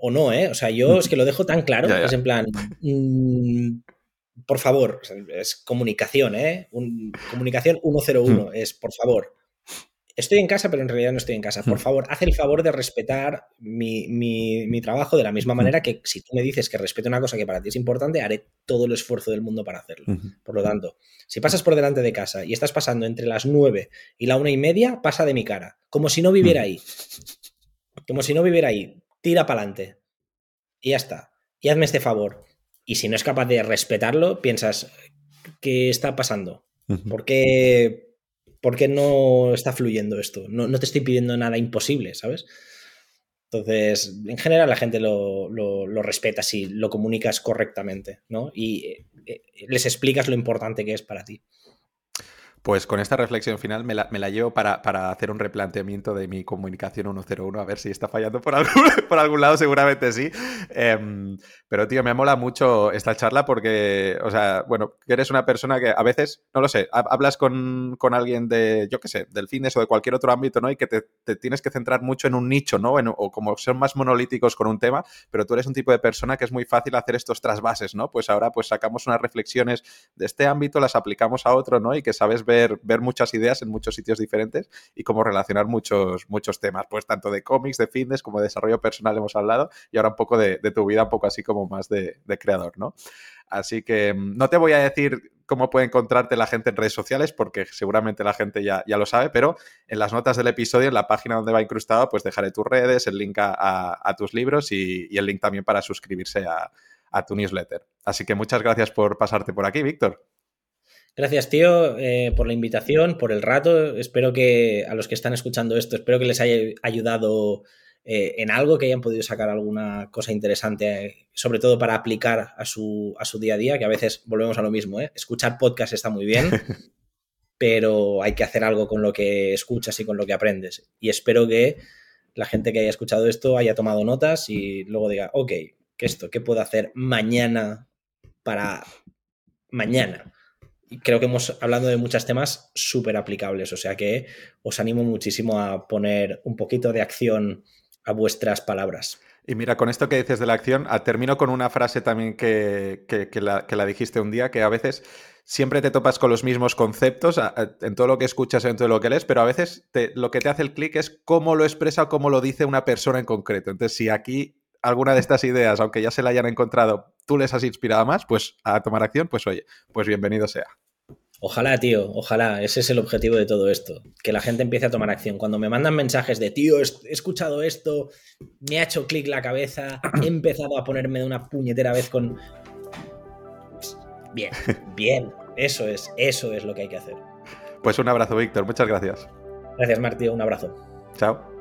o no, ¿eh? O sea, yo es que lo dejo tan claro, es en plan, mm, por favor, es comunicación, ¿eh? comunicación 101, hmm. es por favor. Estoy en casa, pero en realidad no estoy en casa. Por hmm. favor, haz el favor de respetar mi, trabajo de la misma hmm. manera que si tú me dices que respeto una cosa que para ti es importante, haré todo el esfuerzo del mundo para hacerlo. Por lo tanto, si pasas por delante de casa y estás pasando entre las 9 y la una y media, pasa de mi cara, como si no viviera ahí. Como si no viviera ahí. Tira para adelante. Y ya está. Y hazme este favor. Y si no es capaz de respetarlo, piensas, ¿qué está pasando? ¿Por qué, no está fluyendo esto? No, te estoy pidiendo nada imposible, ¿sabes? Entonces, en general la gente lo, respeta si lo comunicas correctamente, ¿no? Y eh, eh, les explicas lo importante que es para ti. Pues con esta reflexión final me la, llevo para, hacer un replanteamiento de mi comunicación 101, a ver si está fallando por algún, por algún lado, seguramente sí. Em, pero, tío, me mola mucho esta charla porque, o sea, bueno, eres una persona que a veces, no lo sé, hablas con, alguien de, yo qué sé, del fitness o de cualquier otro ámbito, ¿no? Y que te, tienes que centrar mucho en un nicho, ¿no? o como son más monolíticos con un tema, pero tú eres un tipo de persona que es muy fácil hacer estos trasvases, ¿no? Pues ahora pues sacamos unas reflexiones de este ámbito, las aplicamos a otro, ¿no? Y que sabes ver ver, muchas ideas en muchos sitios diferentes y cómo relacionar muchos, muchos temas, pues tanto de cómics, de fitness como de desarrollo personal hemos hablado y ahora un poco de, tu vida, un poco así como más de, creador, ¿no? Así que mm, no te voy a decir cómo puede encontrarte la gente en redes sociales, porque seguramente la gente ya, lo sabe, pero en las notas del episodio, en la página donde va incrustado, pues dejaré tus redes, el link a, tus libros y, el link también para suscribirse a tu newsletter. Así que muchas gracias por pasarte por aquí, Víctor. Gracias, tío, eh, por la invitación, por el rato. Espero que a los que están escuchando esto, espero que les haya ayudado eh, en algo, que hayan podido sacar alguna cosa interesante, sobre todo para aplicar a su, a su día a día, que a veces volvemos a lo mismo. ¿eh? Escuchar podcast está muy bien, pero hay que hacer algo con lo que escuchas y con lo que aprendes. Y espero que la gente que haya escuchado esto haya tomado notas y luego diga, ok, ¿qué esto? ¿Qué puedo hacer mañana para mañana? Creo que hemos hablado de muchos temas súper aplicables, o sea que os animo muchísimo a poner un poquito de acción a vuestras palabras. Y mira, con esto que dices de la acción, ah, termino con una frase también que, la, dijiste un día, que a veces siempre te topas con los mismos conceptos en todo lo que escuchas, en todo lo que lees, pero a veces lo que te hace el clic es cómo lo expresa o cómo lo dice una persona en concreto. Entonces, si aquí alguna de estas ideas, aunque ya se la hayan encontrado, tú les has inspirado más, pues a tomar acción, pues oye, pues bienvenido sea. Ojalá, tío, ojalá. Ese es el objetivo de todo esto. Que la gente empiece a tomar acción. Cuando me mandan mensajes de, tío, he escuchado esto, me ha hecho clic la cabeza, he empezado a ponerme de una puñetera vez con... Bien, bien. Eso es, eso es lo que hay que hacer. Pues un abrazo, Víctor. Muchas gracias. Gracias, Martín. Un abrazo. Chao.